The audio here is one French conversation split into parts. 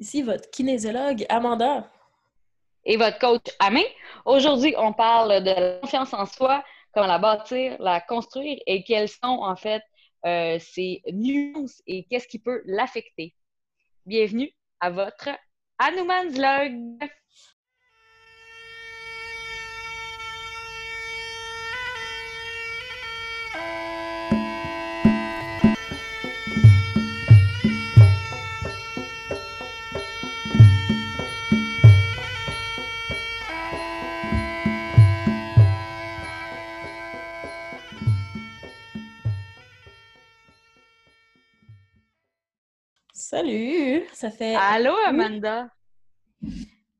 Ici votre kinésiologue Amanda. Et votre coach Amé. Aujourd'hui, on parle de la confiance en soi, comment la bâtir, la construire et quelles sont en fait euh, ses nuances et qu'est-ce qui peut l'affecter. Bienvenue à votre Hanuman's Salut! Ça fait. Allô, Amanda!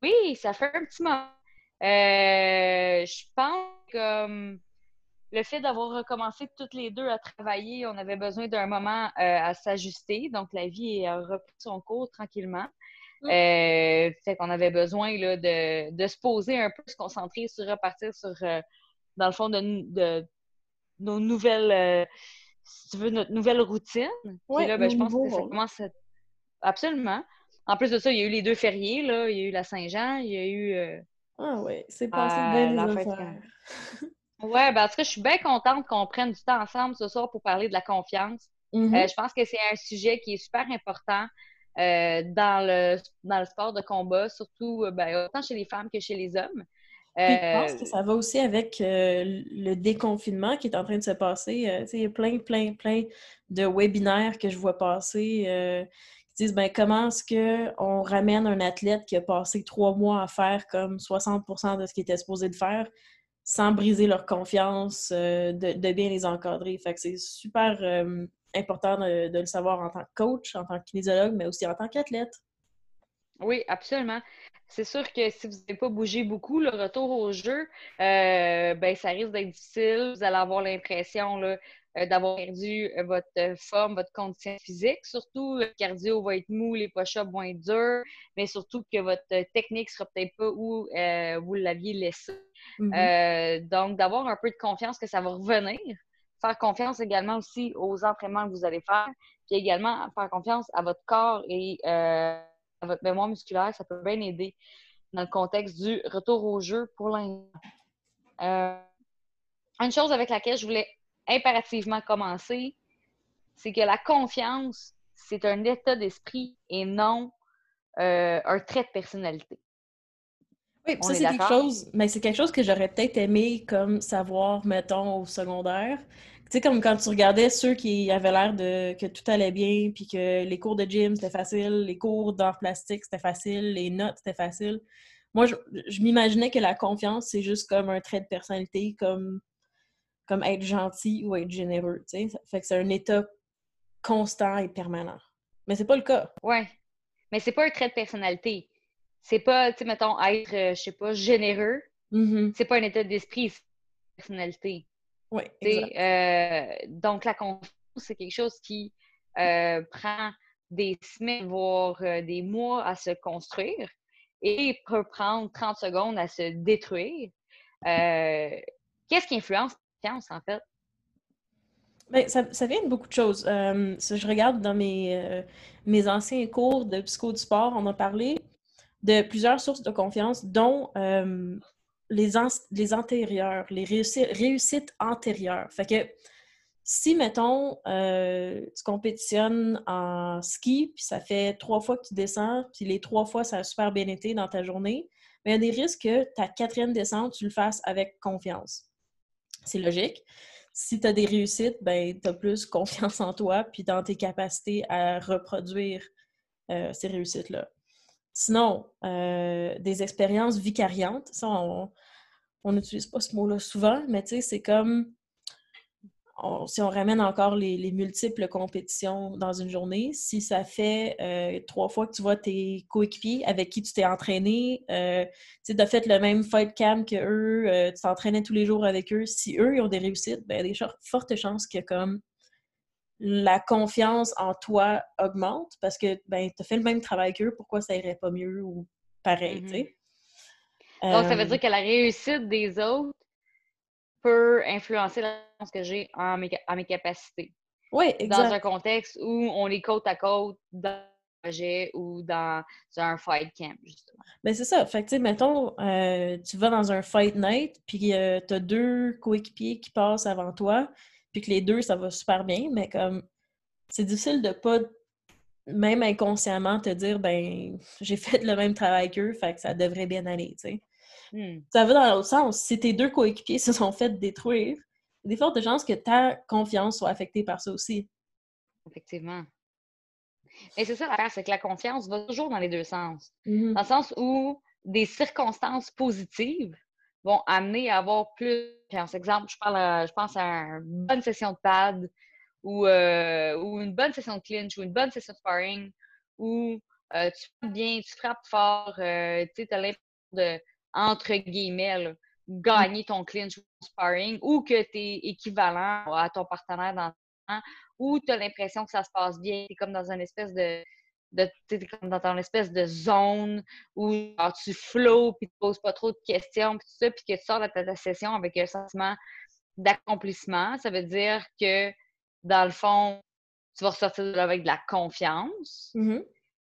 Oui, ça fait un petit moment. Euh, je pense que le fait d'avoir recommencé toutes les deux à travailler, on avait besoin d'un moment euh, à s'ajuster. Donc, la vie a repris son cours tranquillement. Mm. Euh, fait qu'on avait besoin là, de, de, se poser un peu, se concentrer sur repartir sur, dans le fond, de, nos nouvelles, si tu veux, notre nouvelle routine. Oui, là, ben, je pense que ça commence à Absolument. En plus de ça, il y a eu les deux fériés, là. Il y a eu la Saint-Jean, il y a eu. Euh, ah oui, c'est passé euh, bien les Ouais, ben en tout cas, je suis bien contente qu'on prenne du temps ensemble ce soir pour parler de la confiance. Mm-hmm. Euh, je pense que c'est un sujet qui est super important dans, le, dans le sport de combat, surtout ben, autant chez les femmes que chez les hommes. je pense que ça va aussi avec le déconfinement qui est en train de se passer. il y a plein, plein, plein de webinaires que je vois passer ben, comment est-ce qu'on ramène un athlète qui a passé trois mois à faire comme 60% de ce qu'il était supposé de faire sans briser leur confiance, euh, de, bien les encadrer? Fait que c'est super euh, important de, le savoir en tant que coach, en tant que kinésiologue, mais aussi en tant qu'athlète. Oui, absolument. C'est sûr que si vous n'avez pas bougé beaucoup, le retour au jeu, euh, ben, ça risque d'être difficile. Vous allez avoir l'impression d'avoir perdu euh, votre euh, forme, votre condition physique. Surtout, le cardio va être mou, les push-ups vont être durs, mais surtout que votre technique sera peut-être pas où vous l'aviez laissé. Mm-hmm. donc, d'avoir un peu de confiance que ça va revenir. Faire confiance également aussi aux entraînements que vous allez faire, puis également faire confiance à votre corps et à votre mémoire musculaire, ça peut bien aider dans le contexte du retour au jeu pour l'instant. une chose avec laquelle je voulais impérativement commencer, c'est que la confiance, c'est un état d'esprit et non euh, un trait de personnalité. Oui, ça, c'est quelque chose, mais c'est quelque chose que j'aurais peut-être aimé comme savoir, mettons, au secondaire. Tu sais, comme quand tu regardais ceux qui avaient l'air de que tout allait bien, puis que les cours de gym, c'était facile, les cours d'art plastique, c'était facile, les notes, c'était facile. Moi, je, je m'imaginais que la confiance, c'est juste comme un trait de personnalité, comme comme être gentil ou être généreux. sais. Fait que c'est un état constant et permanent. Mais c'est pas le cas. Ouais. Mais c'est pas un trait de personnalité. C'est pas, tu sais, mettons, être, euh, je sais pas, généreux. Mm-hmm. C'est pas un état d'esprit, c'est une personnalité. Oui, euh, donc, la confiance, c'est quelque chose qui euh, prend des semaines, voire des mois à se construire et peut prendre 30 secondes à se détruire. Qu'est-ce qui influence en fait? Bien, ça, vient de beaucoup de choses. Euh, je regarde dans mes, euh, mes anciens cours de psycho du sport, on a parlé de plusieurs sources de confiance, dont euh, les, les antérieures, les réussites, antérieures. Fait que si, mettons, tu compétitionnes en ski, puis ça fait trois fois que tu descends, puis les trois fois, ça a super bien été dans ta journée, il y a des risques que ta quatrième descente, tu le fasses avec confiance. C'est logique. Si tu as des réussites, ben, tu as plus confiance en toi puis dans tes capacités à reproduire euh, ces réussites-là. Sinon, euh, des expériences vicariantes, ça, on n'utilise pas ce mot-là souvent, mais tu sais, c'est comme si on ramène encore les, multiples compétitions dans une journée, si ça fait euh, trois fois que tu vois tes coéquipiers avec qui tu t'es entraîné, euh, tu as fait le même fight camp que eux, euh, tu t'entraînais tous les jours avec eux, si eux ils ont des réussites, ben, il y a des fortes chances que comme la confiance en toi augmente parce que ben, tu as fait le même travail qu'eux, pourquoi ça irait pas mieux ou pareil, mm-hmm. Donc, ça veut dire que la réussite des autres peut influencer la que j'ai à mes, capacités. Oui, exact. Dans un contexte où on est côte à côte dans projet ou dans un fight camp, justement. Ben c'est ça. Fait que, tu sais, mettons, euh, tu vas dans un fight night, puis euh, tu as deux coéquipiers qui passent avant toi, puis que les deux, ça va super bien, mais comme, c'est difficile de pas, même inconsciemment, te dire, ben, j'ai fait le même travail qu'eux, fait que ça devrait bien aller, tu sais. Hmm. Ça va dans l'autre sens. Si tes deux coéquipiers se sont fait détruire, il y a des fortes chances que ta confiance soit affectée par ça aussi. Effectivement. Mais c'est ça l'affaire, c'est que la confiance va toujours dans les deux sens. Mm-hmm. Dans le sens où des circonstances positives vont amener à avoir plus Par Exemple, je, parle je pense à une bonne session de pad ou, euh, ou une bonne session de clinch ou une bonne session de sparring où euh, tu frappes bien, tu frappes fort, euh, tu as l'impression de, entre guillemets, gagner ton clinch ou ton sparring ou que tu es équivalent à ton partenaire dans le ou tu as l'impression que ça se passe bien, tu es comme dans une espèce de, de comme dans ton espèce de zone où tu flows puis tu poses pas trop de questions puis tout ça puis que tu sors de ta, session avec un sentiment d'accomplissement, ça veut dire que dans le fond, tu vas ressortir de là avec de la confiance. Mm-hmm.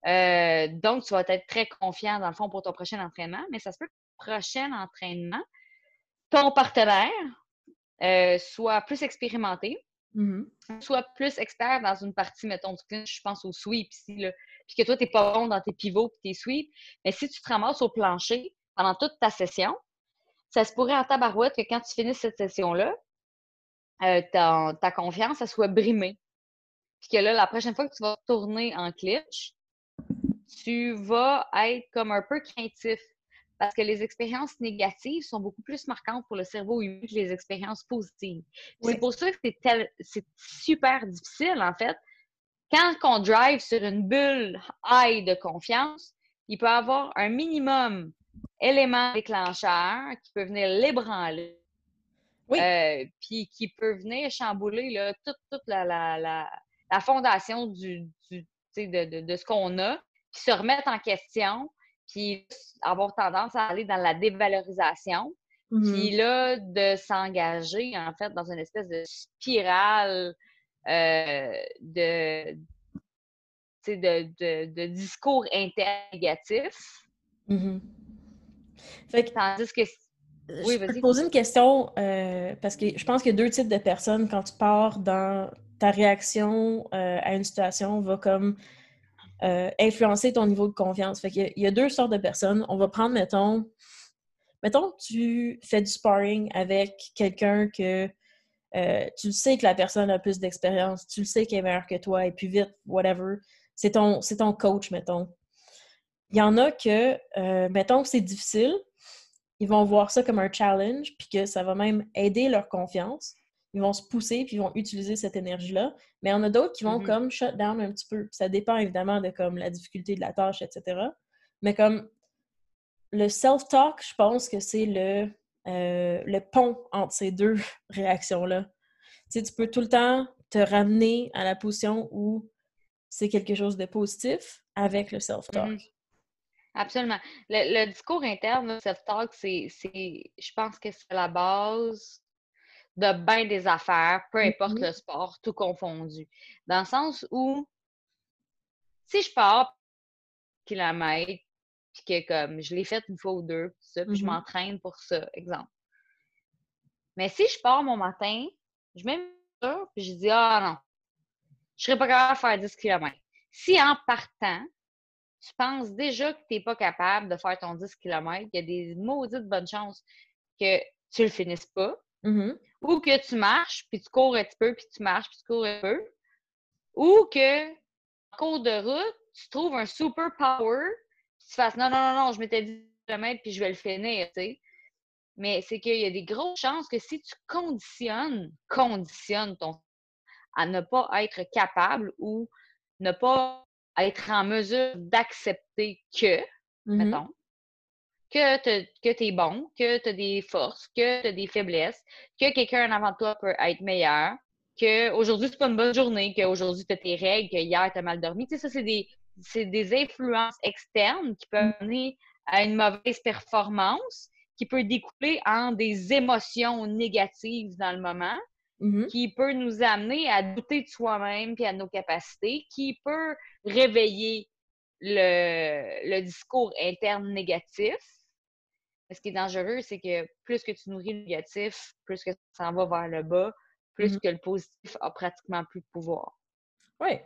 Euh, donc, tu vas être très confiant, dans le fond, pour ton prochain entraînement, mais ça se peut prochain entraînement, ton partenaire euh, soit plus expérimenté, Mm-hmm. Sois plus expert dans une partie, mettons, du clinch, je pense au sweep ici, là, puis que toi, tu n'es pas bon dans tes pivots et tes sweeps, mais si tu te ramasses au plancher pendant toute ta session, ça se pourrait en tabarouette que quand tu finisses cette session-là, euh, ta, confiance, ça soit brimée. Puis que là, la prochaine fois que tu vas tourner en clinch, tu vas être comme un peu craintif parce que les expériences négatives sont beaucoup plus marquantes pour le cerveau humain que les expériences positives. C'est pour ça que c'est super difficile, en fait. Quand on drive sur une bulle high de confiance, il peut y avoir un minimum élément déclencheur qui peut venir l'ébranler. Euh, puis qui peut venir chambouler là, toute, la, la, fondation du, de, de, de, ce qu'on a, puis se remettre en question, puis avoir tendance à aller dans la dévalorisation. Mm-hmm. Puis là, de s'engager, en fait, dans une espèce de spirale euh, de, de, de, discours internégatifs. Mm-hmm. Fait que, Tandis que. Oui, je peux te poser une question, euh, parce que je pense qu'il y a deux types de personnes quand tu pars dans ta réaction euh, à une situation, va comme euh, influencer ton niveau de confiance. Fait qu'il y, a deux sortes de personnes. On va prendre, mettons, mettons, tu fais du sparring avec quelqu'un que euh, tu sais que la personne a plus d'expérience, tu le sais qu'elle est meilleure que toi et plus vite, whatever. C'est ton, ton coach, mettons. Il y en a que, euh, mettons que c'est difficile, ils vont voir ça comme un challenge, puis que ça va même aider leur confiance ils vont se pousser puis ils vont utiliser cette énergie-là. Mais il y en a d'autres qui vont mm-hmm. comme shut down un petit peu. Ça dépend évidemment de comme la difficulté de la tâche, etc. Mais comme le self-talk, je pense que c'est le, euh, le pont entre ces deux réactions-là. Tu sais, tu peux tout le temps te ramener à la position où c'est quelque chose de positif avec le self-talk. Mm-hmm. Absolument. Le, discours interne, le self-talk, c'est, je pense que c'est la base de bien des affaires, peu importe mm-hmm. le sport, tout confondu. Dans le sens où, si je pars kilomètres, puis que comme je l'ai fait une fois ou deux, puis, je mm-hmm. m'entraîne pour ça, exemple. Mais si je pars mon matin, je mets ça, puis je dis Ah non, je serais pas capable de faire 10 km. Si en partant, tu penses déjà que tu n'es pas capable de faire ton 10 km, il y a des maudites bonnes chances que tu le finisses pas. Mm-hmm. Ou que tu marches, puis tu cours un petit peu, puis tu marches, puis tu cours un peu. Ou que, en cours de route, tu trouves un super power, puis tu fasses non, non, non, non, je m'étais dit km, puis je vais le finir, tu sais. Mais c'est qu'il y a des grosses chances que si tu conditionnes, conditionnes ton à ne pas être capable ou ne pas être en mesure d'accepter que, mm-hmm. mettons, que tu es bon, que tu as des forces, que tu as des faiblesses, que quelqu'un avant toi peut être meilleur, qu'aujourd'hui, c'est pas une bonne journée, qu'aujourd'hui, tu as tes règles, que hier, tu as mal dormi. Tu sais, ça, c'est des, des influences externes qui peuvent mener à une mauvaise performance, qui peut découler en des émotions négatives dans le moment, mm-hmm. qui peut nous amener à douter de soi-même et à nos capacités, qui peut réveiller le, le discours interne négatif. Ce qui est dangereux, c'est que plus que tu nourris le négatif, plus que ça s'en va vers le bas, plus Mhm. que le positif a pratiquement plus de pouvoir. Oui.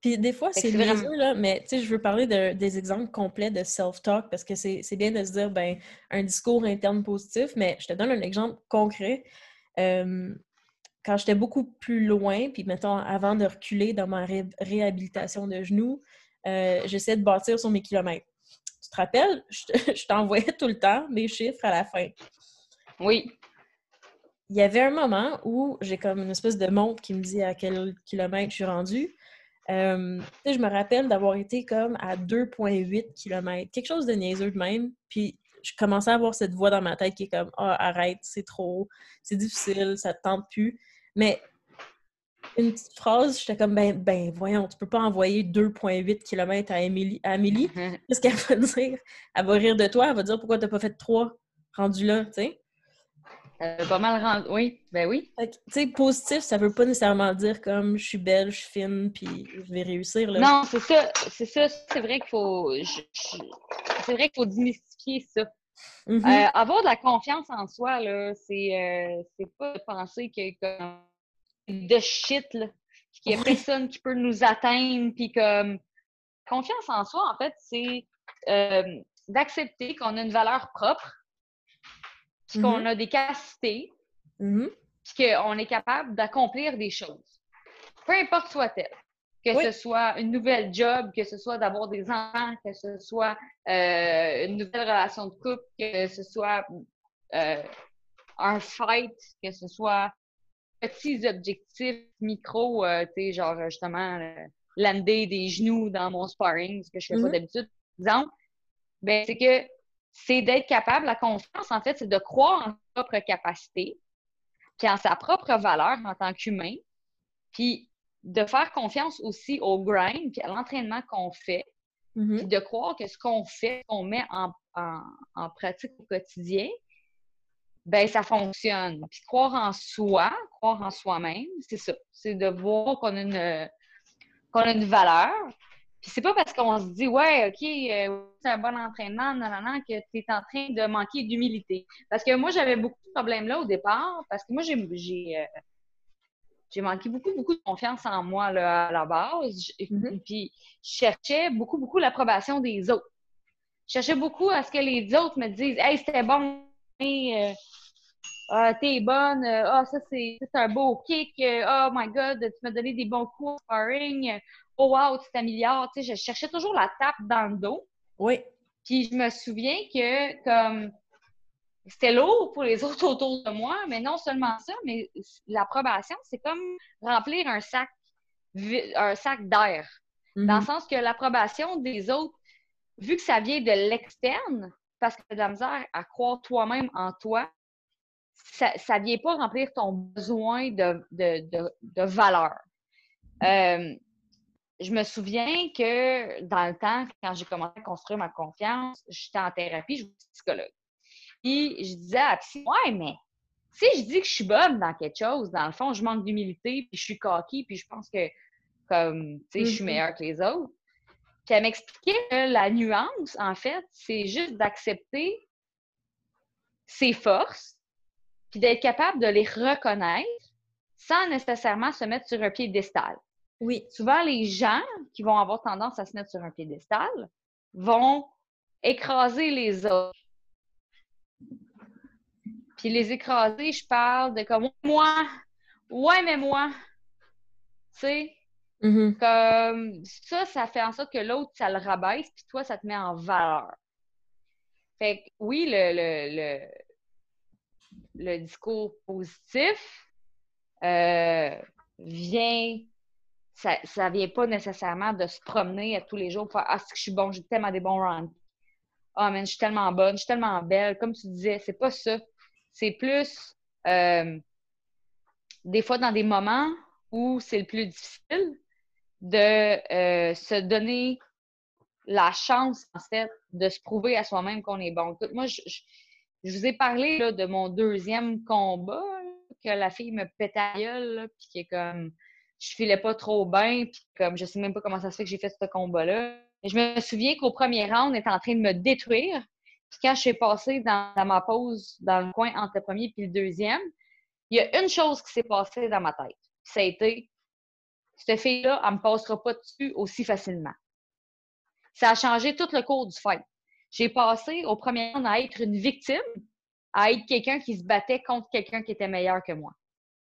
Puis des fois, c'est vraiment- là, mais tu sais, je veux parler de- des exemples complets de self-talk parce que c'est c'est bien de se dire, ben, un discours interne positif, mais je te donne un exemple concret. Euh, quand j'étais beaucoup plus loin, puis mettons, avant de reculer dans ma ré- réhabilitation de genoux, euh, j'essayais de bâtir sur mes kilomètres. Tu te rappelles? Je te- je t'envoyais tout le temps mes chiffres à la fin. Oui. il y avait un moment où j'ai comme une espèce de montre qui me dit à quel kilomètre je suis rendue. Euh, je me rappelle d'avoir été comme à 2,8 km, quelque chose de niaiseux de même. Puis je commençais à avoir cette voix dans ma tête qui est comme Ah, arrête, c'est trop, c'est difficile, ça te tente plus. Mais une petite phrase, j'étais comme ben, ben voyons, tu peux pas envoyer 2,8 km à Émilie. À Amélie. Qu'est-ce qu'elle va dire? Elle va rire de toi, elle va dire pourquoi t'as pas fait 3 rendu là, tu sais. Euh, pas mal rendu. Oui, ben oui. Tu sais, positif, ça veut pas nécessairement dire comme je suis belle, je suis fine, puis je vais réussir. Là. Non, c'est ça. C'est ça. C'est vrai qu'il faut. C'est vrai qu'il faut démystifier ça. Mhm. Euh, avoir de la confiance en soi, là, c'est euh, c'est pas de penser que comme de shit, là, puis qu'il y a Oui. personne qui peut nous atteindre, puis comme confiance en soi, en fait, c'est euh, d'accepter qu'on a une valeur propre, puis qu'on Mhm. a des capacités, Mhm. puis qu'on est capable d'accomplir des choses. Peu importe soit-elle. Que Oui. ce soit une nouvelle job, que ce soit d'avoir des enfants, que ce soit euh, une nouvelle relation de couple, que ce soit euh, un fight, que ce soit petits objectifs micro, euh, tu sais, genre justement euh, lander des genoux dans mon sparring, ce que je fais pas Mhm. d'habitude, par exemple, ben c'est que c'est d'être capable, la confiance, en fait, c'est de croire en sa propre capacité, puis en sa propre valeur en tant qu'humain, puis de faire confiance aussi au grind, puis à l'entraînement qu'on fait, Mhm. puis de croire que ce qu'on fait, qu'on met en, en- en pratique au quotidien, ben ça fonctionne. Puis croire en soi, croire en soi-même, c'est ça. C'est de voir qu'on a une, qu'on a une valeur. Puis c'est pas parce qu'on se dit, ouais, OK, euh, c'est un bon entraînement, non, non, non, que tu es en train de manquer d'humilité. Parce que moi, j'avais beaucoup de problèmes là au départ, parce que moi, j'ai, j'ai, euh, j'ai manqué beaucoup, beaucoup de confiance en moi là, à la base. Mhm. Puis je cherchais beaucoup, beaucoup l'approbation des autres. Je cherchais beaucoup à ce que les autres me disent Hey, c'était bon, euh, ah, t'es bonne, euh, ah, ça c'est un beau kick, euh, oh my god, tu m'as donné des bons coups au sparring, oh wow, tu t'améliores. Tu sais, je cherchais toujours la tape dans le dos. Oui. Puis je me souviens que comme c'était lourd pour les autres autour de moi, mais non seulement ça, mais l'approbation, c'est comme remplir un sac, un sac d'air. Dans le sens que l'approbation des autres, vu que ça vient de l'externe, parce que tu as de la misère à croire toi-même en toi, ça ne vient pas remplir ton besoin de, de, de, de valeur. Euh, je me souviens que dans le temps, quand j'ai commencé à construire ma confiance, j'étais en thérapie, je suis psychologue. Puis je disais à la psy, ouais, mais si je dis que je suis bonne dans quelque chose, dans le fond, je manque d'humilité, puis je suis coquille, puis je pense que comme, tu sais, je suis Mhm. meilleure que les autres. Puis elle m'expliquait que la nuance, en fait, c'est juste d'accepter ses forces, puis d'être capable de les reconnaître sans nécessairement se mettre sur un piédestal. Oui. Souvent, les gens qui vont avoir tendance à se mettre sur un piédestal vont écraser les autres. Puis les écraser, je parle de comme moi, ouais, mais moi. Tu sais, Mhm. comme ça, ça fait en sorte que l'autre, ça le rabaisse, puis toi, ça te met en valeur. Fait que oui, le, le, le, le discours positif euh, vient, ça, ça vient pas nécessairement de se promener à tous les jours pour faire Ah, que je suis bon, j'ai tellement des bons rounds. Ah, man, je suis tellement bonne, je suis tellement belle. Comme tu disais, c'est pas ça. C'est plus euh, des fois dans des moments où c'est le plus difficile de euh, se donner la chance, en fait, de se prouver à soi-même qu'on est bon. Moi, je, je vous ai parlé là, de mon deuxième combat, là, que la fille me la gueule, puis que comme je filais pas trop bien, puis comme je sais même pas comment ça se fait que j'ai fait ce combat-là. je me souviens qu'au premier round, on était en train de me détruire. Puis quand je suis passée dans, ma pause, dans le coin entre le premier et le deuxième, il y a une chose qui s'est passée dans ma tête. Ça a été cette fille-là, elle me passera pas dessus aussi facilement. Ça a changé tout le cours du fight. J'ai passé au premier round à être une victime, à être quelqu'un qui se battait contre quelqu'un qui était meilleur que moi.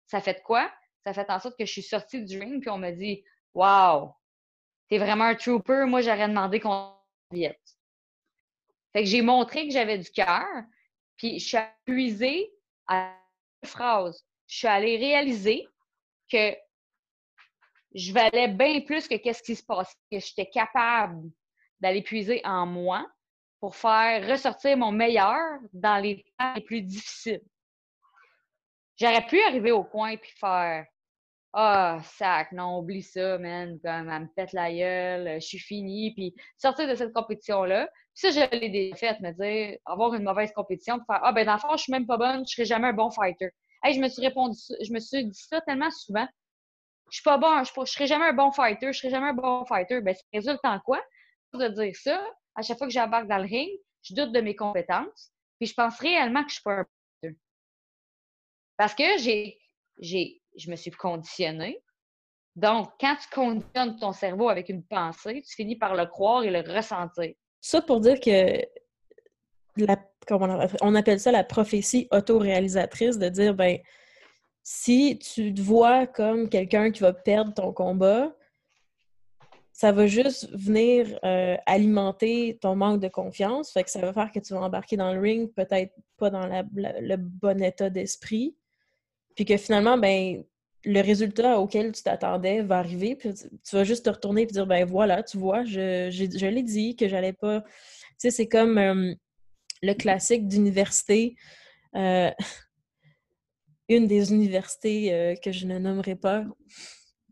Ça fait quoi? Ça fait en sorte que je suis sortie du ring, puis on m'a dit Wow, t'es vraiment un trooper. Moi, j'aurais demandé qu'on vienne. Fait que j'ai montré que j'avais du cœur, puis je suis appuyée à une phrase. Je suis allée réaliser que je valais bien plus que qu'est-ce qui se passait, que j'étais capable d'aller puiser en moi pour faire ressortir mon meilleur dans les temps les plus difficiles. J'aurais pu arriver au coin puis faire Ah, sac, non, oublie ça, man, comme elle me pète la gueule, je suis finie, puis sortir de cette compétition-là. Puis ça, je l'ai déjà fait, me dire, avoir une mauvaise compétition, puis faire Ah, ben, dans le fond, je suis même pas bonne, je serai jamais un bon fighter. Hey, je me suis répondu, je me suis dit ça tellement souvent. Je suis pas bon, je, ne serai jamais un bon fighter, je serai jamais un bon fighter. Ben, ça résulte en quoi? De dire ça, à chaque fois que j'embarque dans le ring, je doute de mes compétences, puis je pense réellement que je suis pas un. Parce que j'ai, j'ai, je me suis conditionnée. Donc, quand tu conditionnes ton cerveau avec une pensée, tu finis par le croire et le ressentir. Ça pour dire que on appelle ça la prophétie autoréalisatrice, de dire, ben, si tu te vois comme quelqu'un qui va perdre ton combat, ça va juste venir euh, alimenter ton manque de confiance. Fait que ça va faire que tu vas embarquer dans le ring, peut-être pas dans le bon état d'esprit. Puis que finalement, ben, le résultat auquel tu t'attendais va arriver. Puis tu vas juste te retourner et dire ben voilà, tu vois, je, je, l'ai dit que j'allais pas. Tu sais, c'est comme euh, le classique d'université. Euh, une des universités que je ne nommerai pas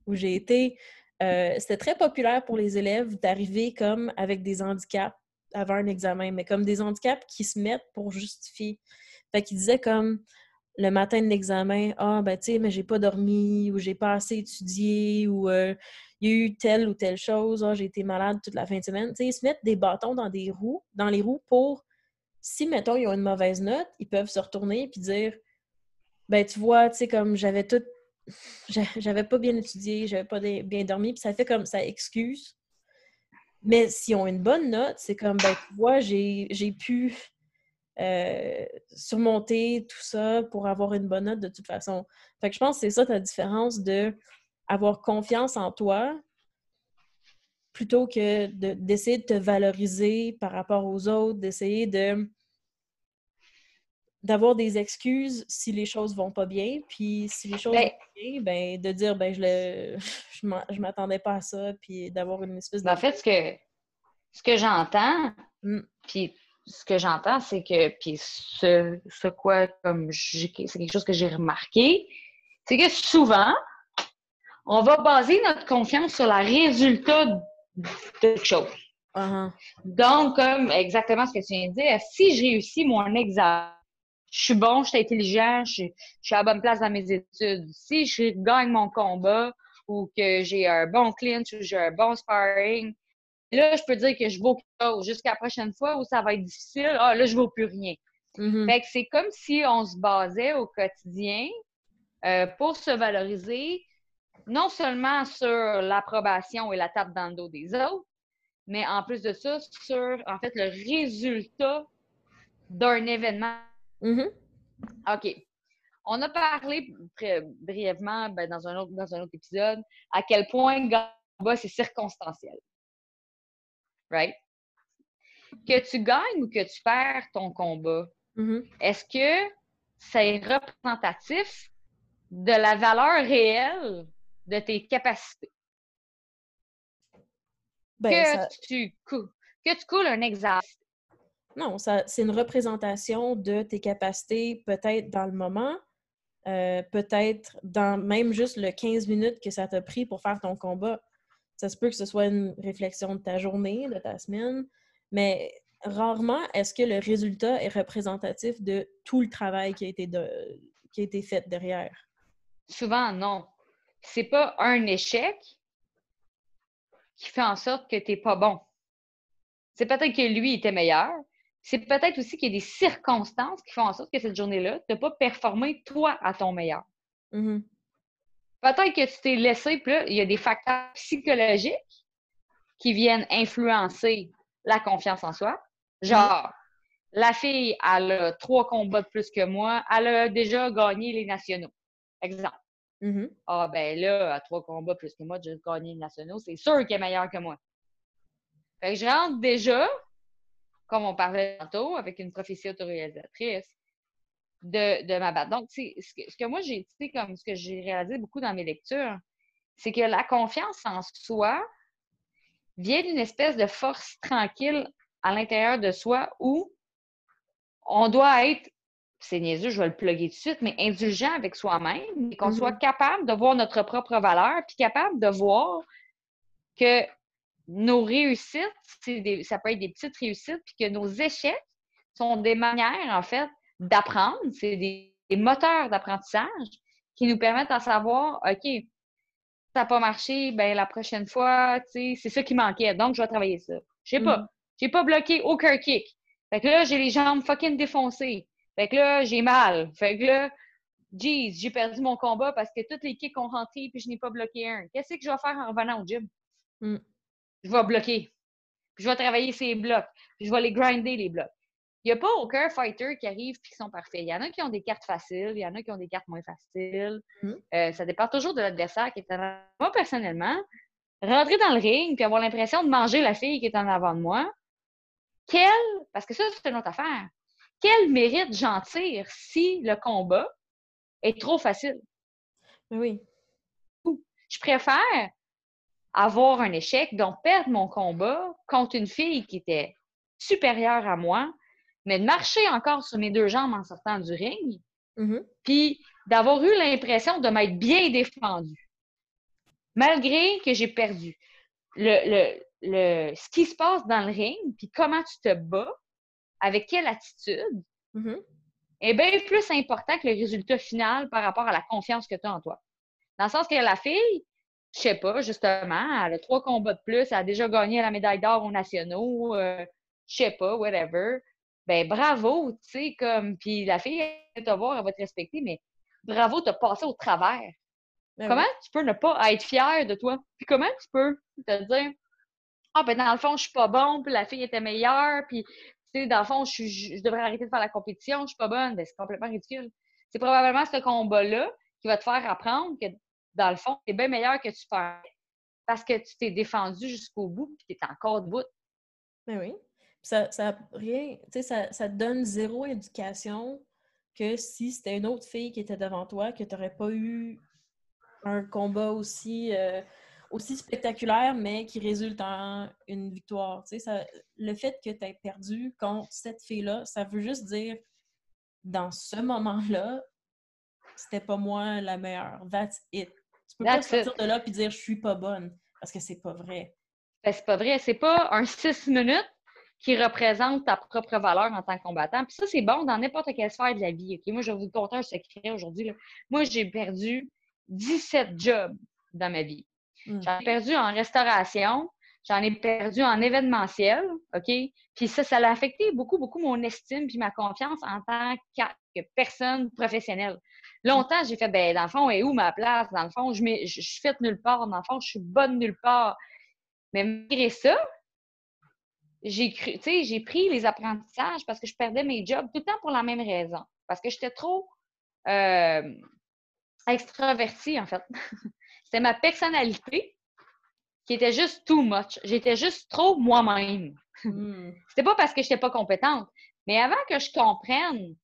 où j'ai été, euh, c'était très populaire pour les élèves d'arriver comme avec des handicaps avant un examen, mais comme des handicaps qui se mettent pour justifier. Fait qu'ils disaient comme le matin de l'examen, ah ben tu sais, mais j'ai pas dormi ou j'ai pas assez étudié ou euh, il y a eu telle ou telle chose, ah, j'ai été malade toute la fin de semaine. Tu sais, ils se mettent des bâtons dans des roues, dans les roues pour si mettons ils ont une mauvaise note, ils peuvent se retourner et dire ben tu vois, tu sais comme j'avais tout j'avais pas bien étudié, j'avais pas bien dormi, puis ça fait comme ça excuse. Mais si on une bonne note, c'est comme, ben, tu vois, j'ai pu euh, surmonter tout ça pour avoir une bonne note de toute façon. Fait que je pense que c'est ça ta différence de avoir confiance en toi plutôt que d'essayer de te valoriser par rapport aux autres, d'essayer de d'avoir des excuses si les choses vont pas bien, puis si les choses ben vont bien, ben, de dire ben je le je m'attendais pas à ça, puis d'avoir une espèce de. Ben, en fait, ce que ce que j'entends, mmh. puis ce que j'entends, c'est que puis ce, ce quoi comme c'est quelque chose que j'ai remarqué, c'est que souvent on va baser notre confiance sur le résultat de quelque chose. Uh-huh. Donc, comme exactement ce que tu viens de dire, si j'ai réussi mon examen, je suis bon, je suis intelligent, je, suis à la bonne place dans mes études. Si je gagne mon combat ou que j'ai un bon clinch ou j'ai un bon sparring, là, je peux dire que je vaux quelque. Jusqu'à la prochaine fois où ça va être difficile, ah, là, je vaux plus rien. Fait que c'est comme si on se basait au quotidien euh, pour se valoriser, non seulement sur l'approbation et la tape dans le dos des autres, mais en plus de ça, sur, en fait, le résultat d'un événement Mm-hmm. OK. On a parlé brièvement ben, dans, un autre, dans un autre épisode à quel point combat, c'est circonstanciel. Right? Que tu gagnes ou que tu perds ton combat, mm-hmm. est-ce que c'est représentatif de la valeur réelle de tes capacités? Ben, que, tu, que tu coules un examen non, c'est une représentation de tes capacités, peut-être dans le moment, euh, peut-être dans même juste le 15 minutes que ça t'a pris pour faire ton combat. Ça se peut que ce soit une réflexion de ta journée, de ta semaine, mais rarement est-ce que le résultat est représentatif de tout le travail qui a été, qui a été fait derrière. Souvent, non. C'est pas un échec qui fait en sorte que tu n'es pas bon. C'est peut-être que lui était meilleur. C'est peut-être aussi qu'il y a des circonstances qui font en sorte que cette journée-là, tu n'as pas performé toi à ton meilleur. Mm-hmm. Peut-être que tu t'es laissé, puis là, il y a des facteurs psychologiques qui viennent influencer la confiance en soi. Genre, la fille, elle a trois combats de plus que moi, elle a déjà gagné les nationaux. Exemple. Mm-hmm. Ah, ben là, à trois combats plus que moi, j'ai gagné les nationaux, c'est sûr qu'elle est meilleure que moi. Fait que je rentre déjà, comme on parlait tantôt, avec une prophétie autorisatrice de, de ma batte. Donc, ce que, ce que moi, j'ai, comme ce que j'ai réalisé beaucoup dans mes lectures, c'est que la confiance en soi vient d'une espèce de force tranquille à l'intérieur de soi où on doit être, c'est niaiseux, je vais le plugger tout de suite, mais indulgent avec soi-même, et qu'on soit Mm-hmm. capable de voir notre propre valeur, puis capable de voir que nos réussites, des- ça peut être des petites réussites, puis que nos échecs sont des manières, en fait, d'apprendre. C'est des, des moteurs d'apprentissage qui nous permettent de savoir, OK, ça n'a pas marché, ben la prochaine fois, c'est ça qui manquait, donc je vais travailler ça. Je sais pas. Mhm. J'ai pas bloqué aucun kick. Fait que là, j'ai les jambes fucking défoncées. Fait que là, j'ai mal. Fait que là, jeez, j'ai perdu mon combat parce que tous les kicks ont rentré puis je n'ai pas bloqué un. Qu'est-ce que je vais faire en revenant au gym? Mm. Je vais bloquer. Puis je vais travailler ces blocs. Puis je vais les grinder, les blocs. Il n'y a pas aucun fighter qui arrive et qui sont parfaits. Il y en a qui ont des cartes faciles, il y en a qui ont des cartes moins faciles. Mhm. Euh, ça dépend toujours de l'adversaire qui est en avant. Moi, personnellement, rentrer dans le ring puis avoir l'impression de manger la fille qui est en avant de moi, quel, parce que ça, c'est une autre affaire, quel mérite j'en tire si le combat est trop facile? Oui. Je préfère avoir un échec, donc perdre mon combat contre une fille qui était supérieure à moi, mais de marcher encore sur mes deux jambes en sortant du ring, Mhm. puis d'avoir eu l'impression de m'être bien défendue, malgré que j'ai perdu. Le, le, le, ce qui se passe dans le ring, puis comment tu te bats, avec quelle attitude, Mhm. est bien plus important que le résultat final par rapport à la confiance que tu as en toi. Dans le sens que la fille, je sais pas, justement, elle a trois combats de plus, elle a déjà gagné la médaille d'or aux nationaux, euh, je sais pas, whatever. Ben bravo, tu sais, comme, puis la fille, elle va te voir, elle va te respecter, mais bravo, t'as passé au travers. Ben comment oui. tu peux ne pas être fier de toi? Puis comment tu peux te dire, ah, ben dans le fond, je suis pas bon, puis la fille était meilleure, puis, tu sais, dans le fond, je, suis- je, je devrais arrêter de faire la compétition, je suis pas bonne. Ben, c'est complètement ridicule. C'est probablement ce combat-là qui va te faire apprendre que, dans le fond, c'est bien meilleur que tu perds parce que tu t'es défendu jusqu'au bout, puis tu es encore debout. Ben oui. Ça, ça rien, ça, ça te donne zéro éducation que si c'était une autre fille qui était devant toi, que tu n'aurais pas eu un combat aussi, euh, aussi spectaculaire, mais qui résulte en une victoire. Ça, le fait que tu aies perdu contre cette fille-là, ça veut juste dire, dans ce moment-là, c'était pas moi la meilleure. That's it. Tu peux pas That's it. sortir de là et dire je suis pas bonne, parce que c'est pas vrai. Ben, c'est pas vrai. C'est pas un six minutes qui représente ta propre valeur en tant que combattant. Puis ça, c'est bon dans n'importe quelle sphère de la vie. Moi, je vais vous conter un secret aujourd'hui. Moi, j'ai perdu 17 jobs dans ma vie. Mm. J'en ai perdu en restauration, j'en ai perdu en événementiel, OK? Puis ça, ça a affecté beaucoup, beaucoup mon estime puis ma confiance en tant que personne professionnelle. Longtemps, j'ai fait, ben, dans le fond, est où ma place? Dans le fond, je, mets- je, je suis faite nulle part. Dans le fond, je suis bonne nulle part. Mais malgré ça, j'ai cru, tu sais, j'ai pris les apprentissages parce que je perdais mes jobs tout le temps pour la même raison. Parce que j'étais trop euh, extravertie, en fait. C'était ma personnalité qui était juste too much. J'étais juste trop moi-même. Mm. C'était pas parce que j'étais pas compétente, mais avant que je comprenne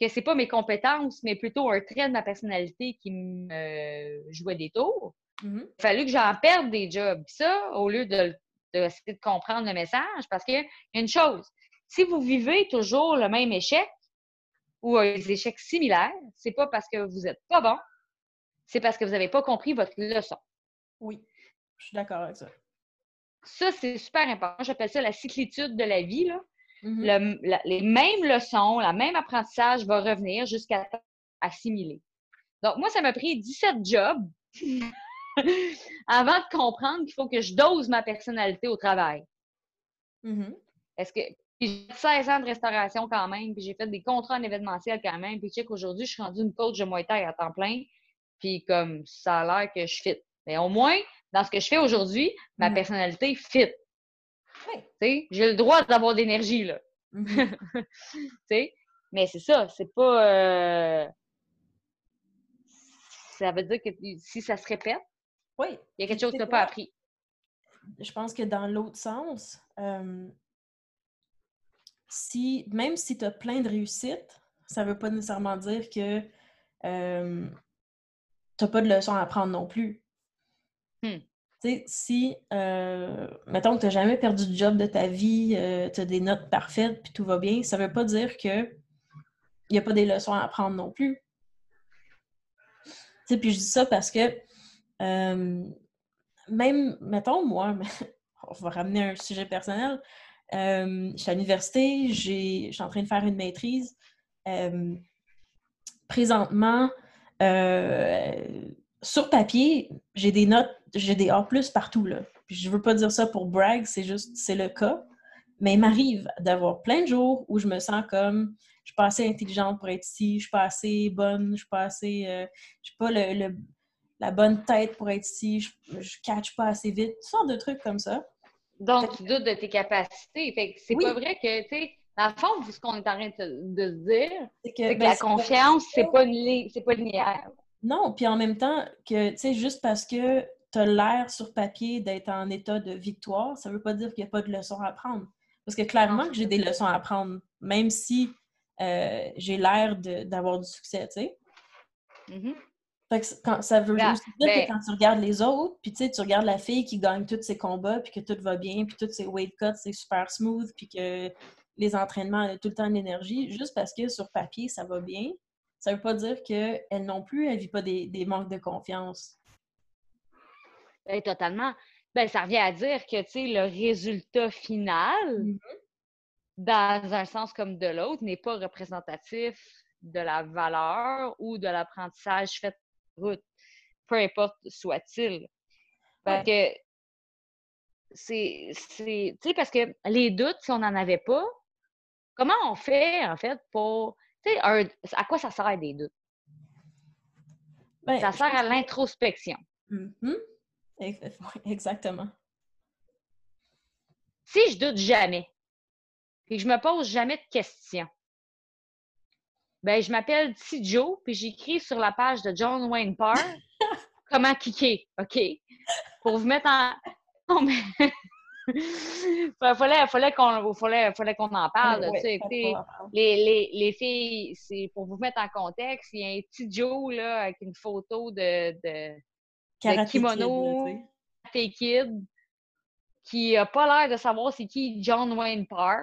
que c'est pas mes compétences, mais plutôt un trait de ma personnalité qui me euh, jouait des tours, Mhm. il a fallu que j'en perde des jobs. Ça, au lieu de, de essayer de comprendre le message, parce qu'il y a une chose, si vous vivez toujours le même échec ou euh, des échecs similaires, c'est pas parce que vous êtes pas bon, c'est parce que vous n'avez pas compris votre leçon. Oui, je suis d'accord avec ça. Ça, c'est super important. J'appelle ça la cyclitude de la vie. Là. Mhm. Le- la- les mêmes leçons, le même apprentissage va revenir jusqu'à assimiler. Donc, moi, ça m'a pris 17 jobs avant de comprendre qu'il faut que je dose ma personnalité au travail. Mm-hmm. Est-ce que. J'ai fait 16 ans de restauration quand même, puis j'ai fait des contrats en événementiel quand même, puis tu sais qu'aujourd'hui, je suis rendue une coach de Muay Thai à temps plein, puis comme ça a l'air que je fit. Mais au moins, dans ce que je fais aujourd'hui, ma Mhm. personnalité fit. Oui. J'ai le droit d'avoir de l'énergie, là. Mhm. mais c'est ça, c'est pas. euh, Ça veut dire que si ça se répète, Oui. il y a quelque chose que tu n'as pas appris. je pense que dans l'autre sens, euh, si, même si tu as plein de réussites, ça ne veut pas nécessairement dire que euh, tu n'as pas de leçons à apprendre non plus. Hmm. Sais, si, euh, mettons tu n'as jamais perdu de job de ta vie, tu as des notes parfaites, puis tout va bien, ça ne veut pas dire que il n'y a pas des leçons à apprendre non plus. Tu sais, puis je dis ça parce que euh, même, mettons, moi, on va ramener un sujet personnel. Euh, je suis à l'université, je suis en train de faire une maîtrise. Euh, présentement, euh, sur papier, j'ai des notes, j'ai des A partout. Là. Puis je veux pas dire ça pour brag, c'est juste, c'est le cas. Mais il m'arrive d'avoir plein de jours où je me sens comme je suis pas assez intelligente pour être ici, je suis pas assez bonne, je suis pas assez. euh, je suis pas le, le- la bonne tête pour être ici, je, je catch pas assez vite, toutes sortes de trucs comme ça. Donc, tu doutes de tes capacités. Fait que c'est Oui. pas vrai que, tu sais, dans le fond, ce qu'on est en train de, se dire, C'est que, ben, la confiance, c'est pas, li- pas linéaire. Non, puis en même temps, que, tu sais, juste parce que tu as l'air sur papier d'être en état de victoire, ça veut pas dire qu'il n'y a pas de leçons à apprendre. Parce que clairement que j'ai des leçons à apprendre, même si euh, j'ai l'air d'avoir du succès, tu sais. Mhm. Fait que c- quand, ça veut Ben, aussi dire ben- que quand tu regardes les autres, puis tu sais, tu regardes la fille qui gagne tous ses combats, puis que tout va bien, puis tous ses weight cuts, c'est super smooth, puis que les entraînements, elle a tout le temps de l'énergie, juste parce que sur papier, ça va bien, ça veut pas dire qu'elle non plus, elle vit pas des, des manques de confiance. Ben, totalement. Ben, ça revient à dire que, le résultat final, Mhm. dans un sens comme de l'autre, n'est pas représentatif de la valeur ou de l'apprentissage fait route, peu importe soit-il. Parce que c'est, c'est, tu sais, parce que les doutes, si on n'en avait pas, comment on fait, en fait, pour, tu sais, un- à quoi ça sert des doutes? Ben, Ça sert à l'introspection. Mhm. Ouais, Exactement. Si je doute jamais, puis que je me pose jamais de questions, ben, je m'appelle T. Joe, puis j'écris sur la page de John Wayne Parr comment kicker, OK? Pour vous mettre en. Il fallait, fallait qu'on fallait, fallait qu'on en parle. Écoutez, les, les, les filles, c'est pour vous mettre en contexte, il y a un petit Joe là, avec une photo de, de, kimono. Karate Kid, qui a pas l'air de savoir c'est qui John Wayne Parr.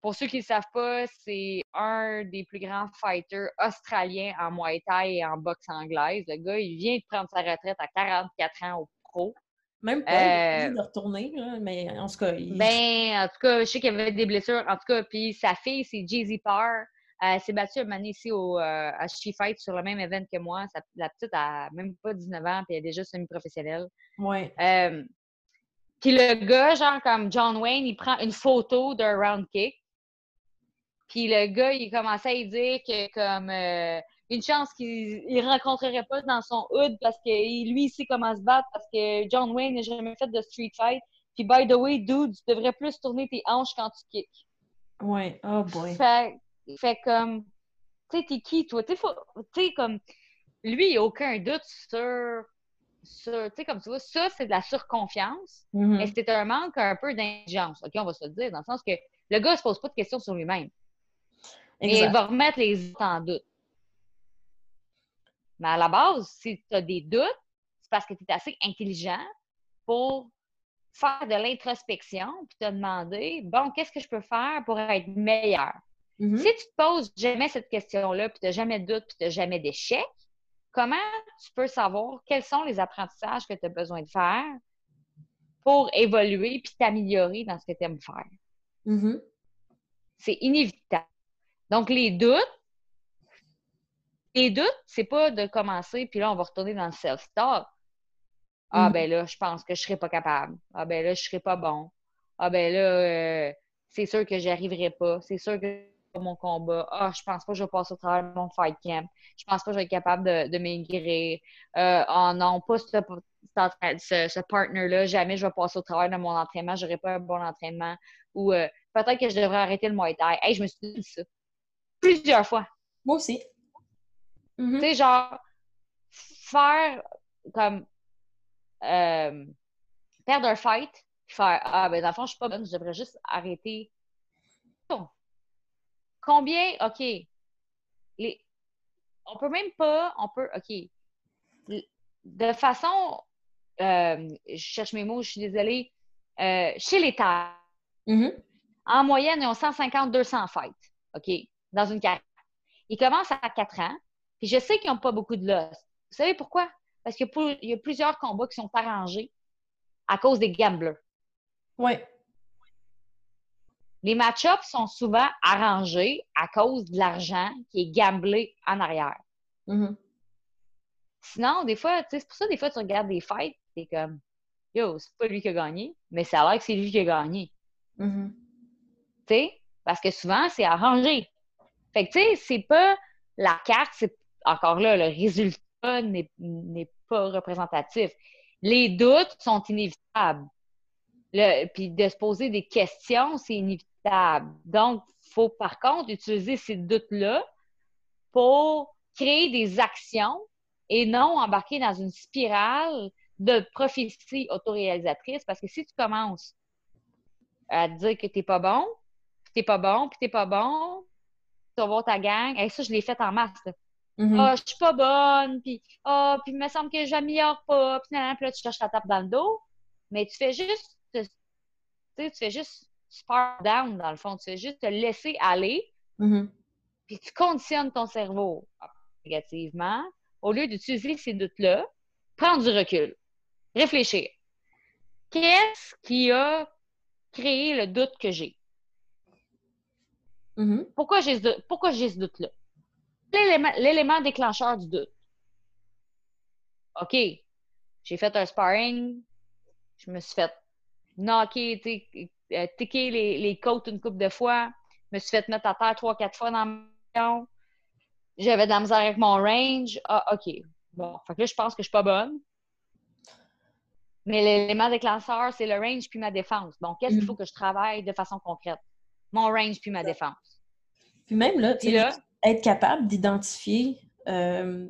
Pour ceux qui ne savent pas, c'est un des plus grands fighters australiens en Muay Thai et en boxe anglaise. Le gars, il vient de prendre sa retraite à 44 ans au pro. Même pas, Euh, de retourner, là, mais en tout cas, il... Ben, en tout cas, je sais qu'il y avait des blessures. En tout cas, puis sa fille, c'est Jay-Z Parr. Elle s'est battue une année ici au, euh, à She Fight sur le même event que moi. Sa- la petite a même pas 19 ans, puis elle est déjà semi-professionnelle. ouais. Euh, puis le gars, genre comme John Wayne, il prend une photo d'un round kick. Puis le gars, il commençait à dire que comme euh, une chance qu'il ne rencontrerait pas dans son hood parce que lui, il sait comment se battre parce que John Wayne n'a jamais fait de street fight. Puis by the way, dude, tu devrais plus tourner tes hanches quand tu kicks. Ouais, oh boy. Fait, fait comme, tu sais, t'es qui, toi? Tu sais, comme, lui, il n'a aucun doute sur, sur tu sais, comme tu vois, ça, c'est de la surconfiance. Mhm. Mais c'est un manque un peu d'intelligence. OK, on va se le dire, dans le sens que le gars ne se pose pas de questions sur lui-même. Et il va remettre les autres en doute. Mais à la base, si tu as des doutes, c'est parce que tu es assez intelligent pour faire de l'introspection puis te demander bon, qu'est-ce que je peux faire pour être meilleur? Mhm. Si tu te poses jamais cette question-là, puis tu n'as jamais de doute, puis tu n'as jamais d'échec, comment tu peux savoir quels sont les apprentissages que tu as besoin de faire pour évoluer puis t'améliorer dans ce que tu aimes faire? Mhm. C'est inévitable. Donc, les doutes, les doutes, c'est pas de commencer, puis là, on va retourner dans le self-talk. Ah, Mhm. ben là, je pense que je serai pas capable. Ah, ben là, je serai pas bon. ah ben là, euh, c'est sûr que j'y arriverai pas. C'est sûr que pas mon combat. Ah, je pense pas que je vais passer au travers de mon fight camp. Je pense pas que je vais être capable de, de maigrir. Euh, oh non, pas ce, ce, partner-là. Jamais je vais passer au travers de mon entraînement. J'aurai pas un bon entraînement. Ou euh, peut-être que je devrais arrêter le Muay Thai. Hey, je me suis dit ça. Plusieurs fois. Moi aussi. Mm-hmm. Tu sais, genre, faire comme euh, perdre un fight, faire Ah, ben, dans le fond, je suis pas bonne, je devrais juste arrêter. Combien, OK. Les, on peut même pas, on peut, OK. De façon, euh, je cherche mes mots, je suis désolée. Euh, chez les tailles, mm-hmm. en moyenne, ils ont 150-200 fights, OK, dans une carrière. Ils commencent à 4 ans, puis je sais qu'ils n'ont pas beaucoup de l'os. Vous savez pourquoi? Parce qu'il y a plusieurs combats qui sont arrangés à cause des gamblers. Oui. Les match-ups sont souvent arrangés à cause de l'argent qui est gamblé en arrière. Mm-hmm. Sinon, des fois, c'est pour ça, des fois, tu regardes des fights, c'est comme, yo, c'est pas lui qui a gagné, mais ça a l'air que c'est lui qui a gagné. Mm-hmm. Tu sais, parce que souvent, c'est arrangé. Fait que, tu sais, c'est pas la carte, c'est encore là, le résultat n'est pas représentatif. Les doutes sont inévitables. Le, puis de se poser des questions, c'est inévitable. Donc, il faut par contre utiliser ces doutes-là pour créer des actions et non embarquer dans une spirale de prophétie autoréalisatrice. Parce que si tu commences à te dire que tu n'es pas bon, puis tu n'es pas bon, puis tu n'es pas bon, tu vas ta gang. Et ça, je l'ai fait en masse. Mm-hmm. Ah, je suis pas bonne, puis ah, puis il me semble que j'améliore pas, puis, là, tu cherches ta tape dans le dos, mais tu fais juste, tu sais, tu fais juste spar down dans le fond, tu fais juste te laisser aller, mm-hmm. puis tu conditionnes ton cerveau négativement, au lieu d'utiliser ces doutes-là, prendre du recul, réfléchir. Qu'est-ce qui a créé le doute que j'ai? Mm-hmm. Pourquoi j'ai ce doute-là? L'élément déclencheur du doute. OK, j'ai fait un sparring, je me suis fait knocker, euh, ticker les, les côtes une couple de fois, je me suis fait mettre à terre trois, quatre fois dans le J'avais de la misère avec mon range. Ah, OK. Bon, fait que là, je pense que je suis pas bonne. Mais l'élément déclencheur, c'est le range puis ma défense. Donc, qu'est-ce qu'il mm. faut que je travaille de façon concrète? Mon range puis ma défense. Puis même là, tu là? Être capable d'identifier euh,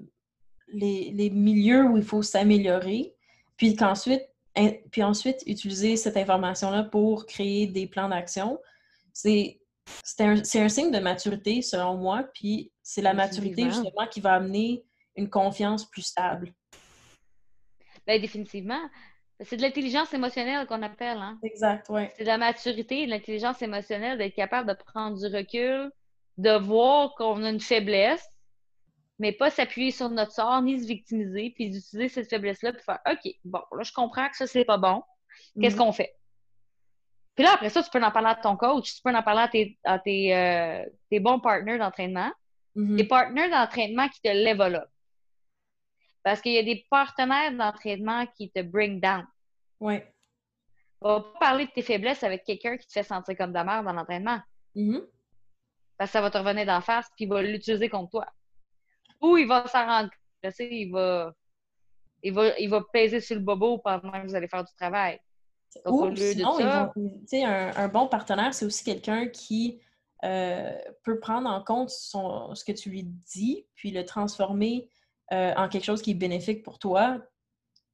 les, milieux où il faut s'améliorer, puis qu'ensuite, puis ensuite utiliser cette information-là pour créer des plans d'action, c'est un, un, signe de maturité, selon moi, puis c'est la maturité, justement, qui va amener une confiance plus stable. Bien, définitivement. C'est de l'intelligence émotionnelle qu'on appelle. Hein? Exact, oui. C'est de la maturité, de l'intelligence émotionnelle, d'être capable de prendre du recul, de voir qu'on a une faiblesse, mais pas s'appuyer sur notre sort, ni se victimiser, puis d'utiliser cette faiblesse-là, puis faire OK, bon, là, je comprends que ça, c'est pas bon. Qu'est-ce mhm. qu'on fait? Puis là, après ça, tu peux en parler à ton coach, tu peux en parler à tes, euh, bons partenaires d'entraînement, mhm. Des partenaires d'entraînement qui te level Parce qu'il y a des partenaires d'entraînement qui te bring down. Oui. On va pas parler de tes faiblesses avec quelqu'un qui te fait sentir comme de la merde dans l'entraînement. Mhm. Parce que ça va te revenir d'en face, puis il va l'utiliser contre toi. Ou il va s'en rendre compte, il va, il, va, il va peser sur le bobo pendant que vous allez faire du travail. Ou sinon, un, un, bon partenaire, c'est aussi quelqu'un qui euh, peut prendre en compte son, ce que tu lui dis, puis le transformer euh, en quelque chose qui est bénéfique pour toi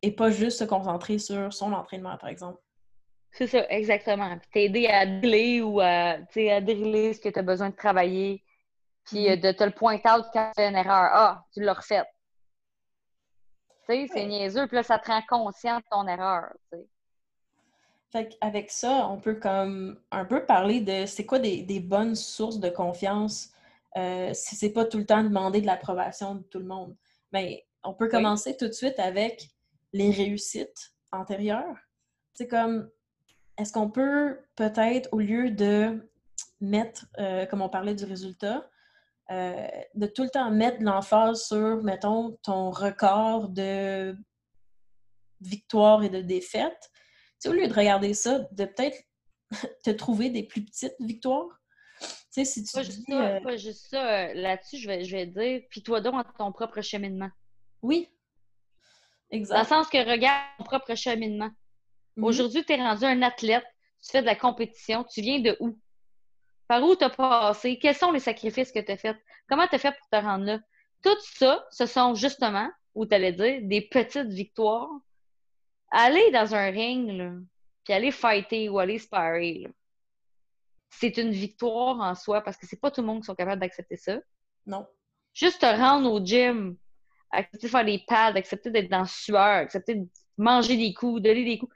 et pas juste se concentrer sur son entraînement, par exemple. C'est ça, exactement. Puis t'aider à driller ou à, à driller ce que tu as besoin de travailler. Puis euh, mm-hmm. de te le pointer out quand tu fais une erreur. Ah, tu l'as refait. Tu sais, c'est niaiseux. Puis là, ça te rend conscient de ton erreur. sais. Fait qu'avec ça, on peut comme un peu parler de c'est quoi des, bonnes sources de confiance euh, si c'est pas tout le temps demander de l'approbation de tout le monde. Mais on peut commencer tout de suite avec les réussites antérieures. C'est comme est-ce qu'on peut peut-être, au lieu de mettre, euh, comme on parlait du résultat, euh, de tout le temps mettre l'emphase sur, mettons, ton record de victoire et de défaite, au lieu de regarder ça, de peut-être te trouver des plus petites victoires? Tu sais, si tu Pas dis, juste ça, euh, pas juste ça. euh, Là-dessus, je vais, je vais dire, puis toi donc à ton propre cheminement. oui, Dans le exact. sens que regarde ton propre cheminement. Mhm. Aujourd'hui, tu es rendu un athlète, tu fais de la compétition, tu viens de où? Par où tu as passé? Quels sont les sacrifices que tu as faits? Comment tu as fait pour te rendre là? Tout ça, ce sont justement, ou tu allais dire, des petites victoires. Aller dans un ring, là, puis aller fighter ou aller sparer, là, c'est une victoire en soi parce que c'est pas tout le monde qui sont capables d'accepter ça. Non. Juste te rendre au gym, accepter de faire des pads, accepter d'être dans le sueur, accepter de manger des coups, donner des coups.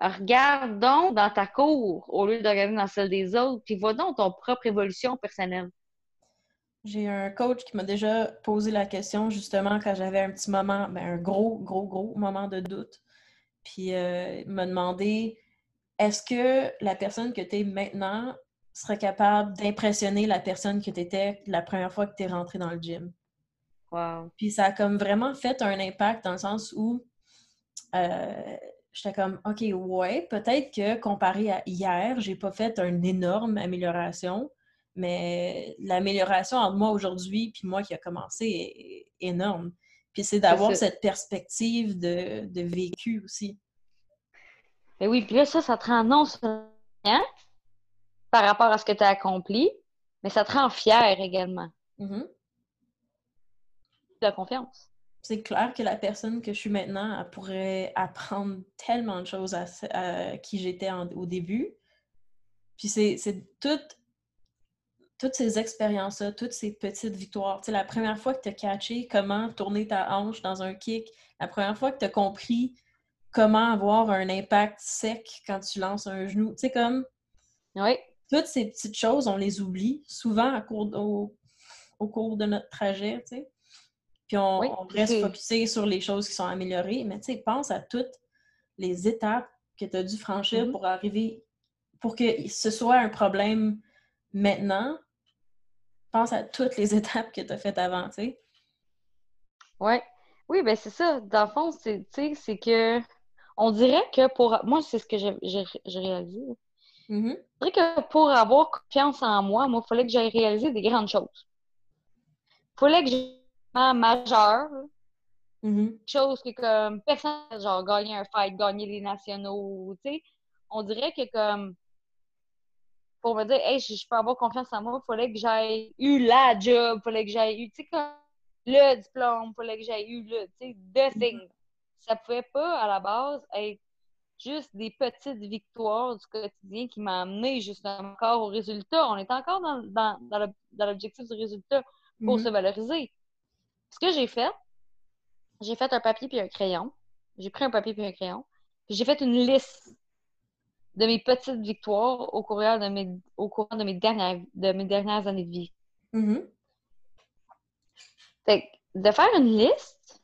Regarde donc dans ta cour au lieu de regarder dans celle des autres, puis vois donc ton propre évolution personnelle. J'ai un coach qui m'a déjà posé la question justement quand j'avais un petit moment, ben, un gros, gros, gros moment de doute. Puis euh, il m'a demandé est-ce que la personne que tu es maintenant serait capable d'impressionner la personne que tu étais la première fois que tu es rentré dans le gym? Wow. Puis ça a comme vraiment fait un impact dans le sens où euh, j'étais comme OK, ouais, peut-être que comparé à hier, j'ai pas fait une énorme amélioration, mais l'amélioration entre moi aujourd'hui puis moi qui a commencé est, énorme. Puis c'est d'avoir cette perspective de, de vécu aussi. Ben oui, puis là, ça, ça te rend non seulement par rapport à ce que tu as accompli, mais ça te rend fier également. Mhm. La confiance. C'est clair que la personne que je suis maintenant, elle pourrait apprendre tellement de choses à, à qui j'étais au début. Puis c'est c'est toutes, toutes ces expériences-là, toutes ces petites victoires. Tu sais, la première fois que tu as catché comment tourner ta hanche dans un kick, la première fois que tu as compris comment avoir un impact sec quand tu lances un genou. Tu sais, comme Oui. toutes ces petites choses, on les oublie souvent à cours- au, au cours de notre trajet, tu sais. Puis on, Oui, on reste focusé sur les choses qui sont améliorées, mais tu sais, pense à toutes les étapes que tu as dû franchir Mhm. pour arriver, pour que ce soit un problème maintenant. Pense à toutes les étapes que tu as faites avant, tu sais. Ouais. Oui, ben c'est ça. Dans le fond, c'est, tu sais, c'est que on dirait que pour moi, c'est ce que j'ai, réalisé. Je dirais que pour avoir confiance en moi, moi, il fallait que j'aille réaliser des grandes choses. Il fallait que majeur, Mhm. chose que comme personne, genre gagner un fight, gagner les nationaux, tu sais. On dirait que comme pour me dire, hey, je, je peux avoir confiance en moi, il fallait que j'aille eu la job, il fallait que j'aille eu, tu sais, comme le diplôme, il fallait que j'aille eu le, tu sais, the thing. Ça pouvait pas, à la base, être juste des petites victoires du quotidien qui m'ont amené justement encore au résultat. On est encore dans, dans, dans l'objectif du résultat pour Mhm. se valoriser. Ce que j'ai fait, j'ai fait un papier puis un crayon. J'ai pris un papier puis un crayon. Puis j'ai fait une liste de mes petites victoires au courant de mes, au courant de mes, dernières, de mes dernières années de vie. Fait que de faire une liste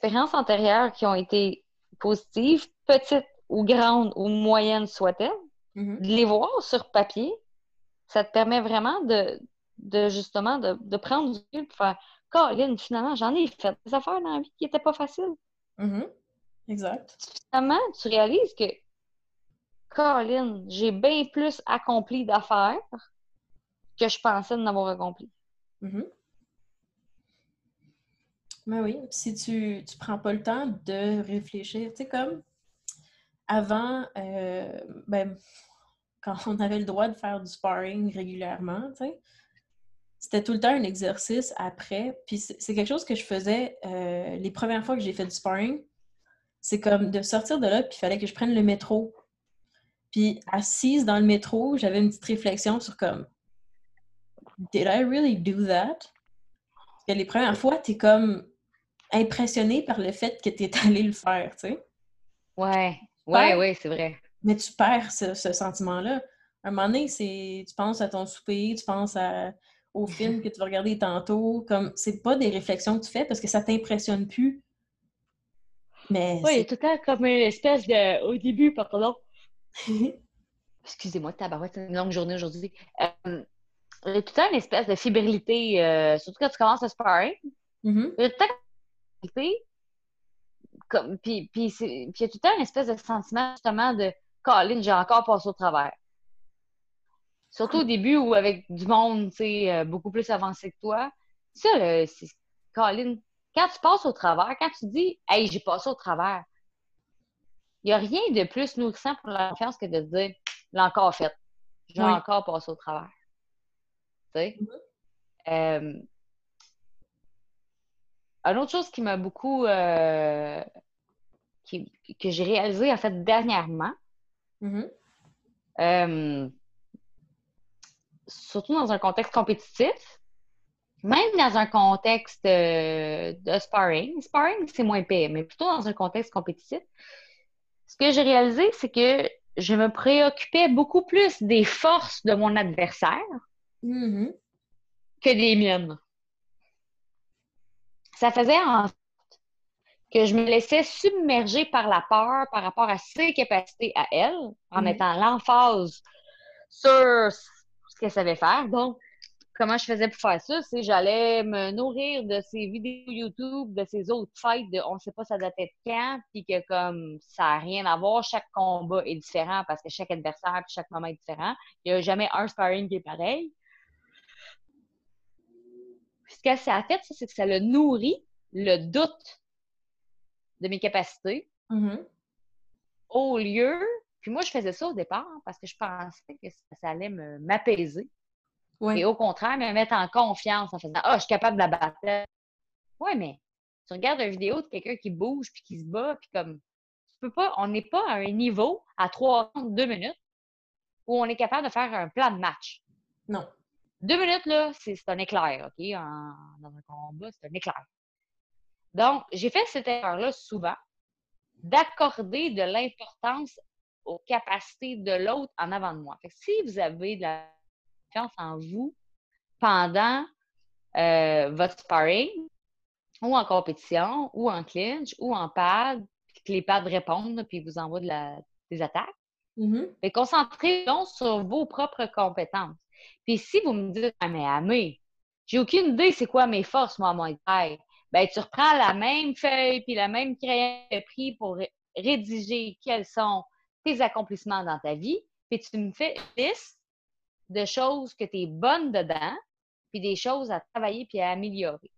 d'expériences antérieures qui ont été positives, petites ou grandes ou moyennes soient-elles, Mhm. de les voir sur papier, ça te permet vraiment de, de justement de, de prendre du recul et faire Colin, finalement, j'en ai fait des affaires dans la vie qui n'étaient pas faciles. Mhm. Exact. Finalement, tu réalises que Colin, j'ai bien plus accompli d'affaires que je pensais de n'avoir accompli. Mhm. Mais oui, si tu ne prends pas le temps de réfléchir, tu sais, comme avant, euh, ben, quand on avait le droit de faire du sparring régulièrement, tu sais, c'était tout le temps un exercice après. Puis c'est quelque chose que je faisais euh, les premières fois que j'ai fait du sparring. C'est comme de sortir de là, puis il fallait que je prenne le métro. Puis assise dans le métro, j'avais une petite réflexion sur comme Did I really do that? Parce que les premières fois, t'es comme impressionné par le fait que t'es allé le faire, tu sais. Ouais, ouais, ouais, c'est vrai. Mais tu perds ce, ce sentiment-là. Un moment donné, c'est, tu penses à ton souper, tu penses à- au film que tu vas regarder tantôt. Comme, c'est pas des réflexions que tu fais parce que ça t'impressionne plus. Mais Oui, il y a tout le temps comme une espèce de. Au début, pardon. Excusez-moi, tabarouette, c'est une longue journée aujourd'hui. Euh, il y a tout le temps une espèce de fébrilité, euh, surtout quand tu commences à sparring. Il y a tout le temps. Comme, puis, puis, puis il y a tout le temps une espèce de sentiment, justement, de Colin, j'ai encore passé au travers. Surtout au début ou avec du monde, tu sais, euh, beaucoup plus avancé que toi. Ça, c'est Colin, quand tu passes au travers, quand tu dis Hey, j'ai passé au travers, il n'y a rien de plus nourrissant pour la confiance que de se dire l'ai encore fait. J'ai encore passé au travers. Tu sais? Mm-hmm. euh, une autre chose qui m'a beaucoup. Euh, que j'ai réalisé en fait dernièrement, mm-hmm. euh, surtout dans un contexte compétitif, même dans un contexte euh, de sparring, sparring c'est moins pire, mais plutôt dans un contexte compétitif, ce que j'ai réalisé, c'est que je me préoccupais beaucoup plus des forces de mon adversaire mm-hmm. que des miennes. Ça faisait en sorte que je me laissais submerger par la peur par rapport à ses capacités à elle, en mm-hmm. mettant l'emphase sur qu'elle savait faire. Donc, comment je faisais pour faire ça? C'est j'allais me nourrir de ces vidéos YouTube, de ces autres fights de on ne sait pas ça date de quand, puis que comme ça n'a rien à voir, chaque combat est différent parce que chaque adversaire chaque moment est différent. Il n'y a jamais un sparring qui est pareil. Ce que ça a fait, c'est que ça a nourri le doute de mes capacités. Mm-hmm. Au lieu, puis moi je faisais ça au départ parce que je pensais que ça allait m'apaiser. Et au contraire, me mettre en confiance en faisant Ah, je suis capable de la battre. Ouais, mais tu regardes une vidéo de quelqu'un qui bouge puis qui se bat, puis comme tu peux pas, on n'est pas à un niveau à 32 minutes où on est capable de faire un plan de match. Non. Deux minutes, là, c'est un éclair, OK? dans un combat, c'est un éclair. Donc, j'ai fait cette erreur-là souvent, d'accorder de l'importance aux capacités de l'autre en avant de moi. si vous avez de la en vous pendant euh, votre sparring ou en compétition ou en clinch ou en pad, puis que les pads répondent puis vous envoient de la, des attaques. Mm-hmm. concentrez donc sur vos propres compétences. Puis si vous me dites, ah, mais Amé, j'ai aucune idée c'est quoi mes forces, moi, mon taille, ben tu reprends la même feuille puis la même crayon de prix pour rédiger quels sont tes accomplissements dans ta vie, puis tu me fais une liste de choses que tu es bonne dedans, puis des choses à travailler puis à améliorer.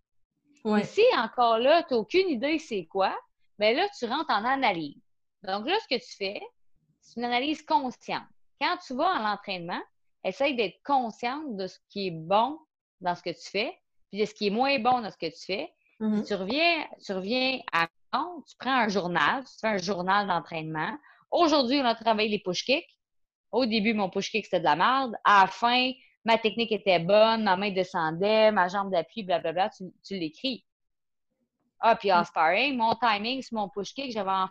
Ouais. si encore là, tu n'as aucune idée c'est quoi, bien là, tu rentres en analyse. Donc là, ce que tu fais, c'est une analyse consciente. Quand tu vas à l'entraînement, essaye d'être consciente de ce qui est bon dans ce que tu fais, puis de ce qui est moins bon dans ce que tu fais. Mm-hmm. tu reviens, tu reviens à tu prends un journal, tu fais un journal d'entraînement. Aujourd'hui, on a travaillé les push kicks. Au début, mon push kick, c'était de la merde. À la fin, ma technique était bonne, ma main descendait, ma jambe d'appui, blablabla, tu, tu l'écris. Ah, puis en mm. sparring, mon timing sur mon push kick, j'avais en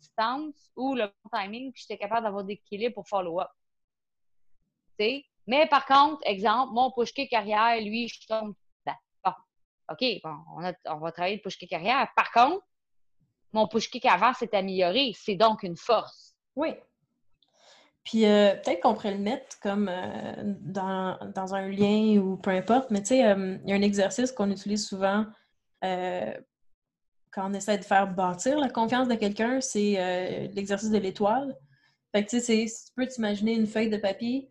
distance ou le timing, puis j'étais capable d'avoir des équilibres pour follow-up. sais? Mais par contre, exemple, mon push kick arrière, lui, je tombe dedans. Bon, OK, bon, on, on va travailler le push kick arrière. Par contre, mon push kick avant s'est amélioré. C'est donc une force. Oui. Puis euh, peut-être qu'on pourrait le mettre comme euh, dans, un lien ou peu importe, mais tu sais, euh, il y a un exercice qu'on utilise souvent quand on essaie de faire bâtir la confiance de quelqu'un, c'est l'exercice de l'étoile. Fait que tu sais, tu peux t'imaginer une feuille de papier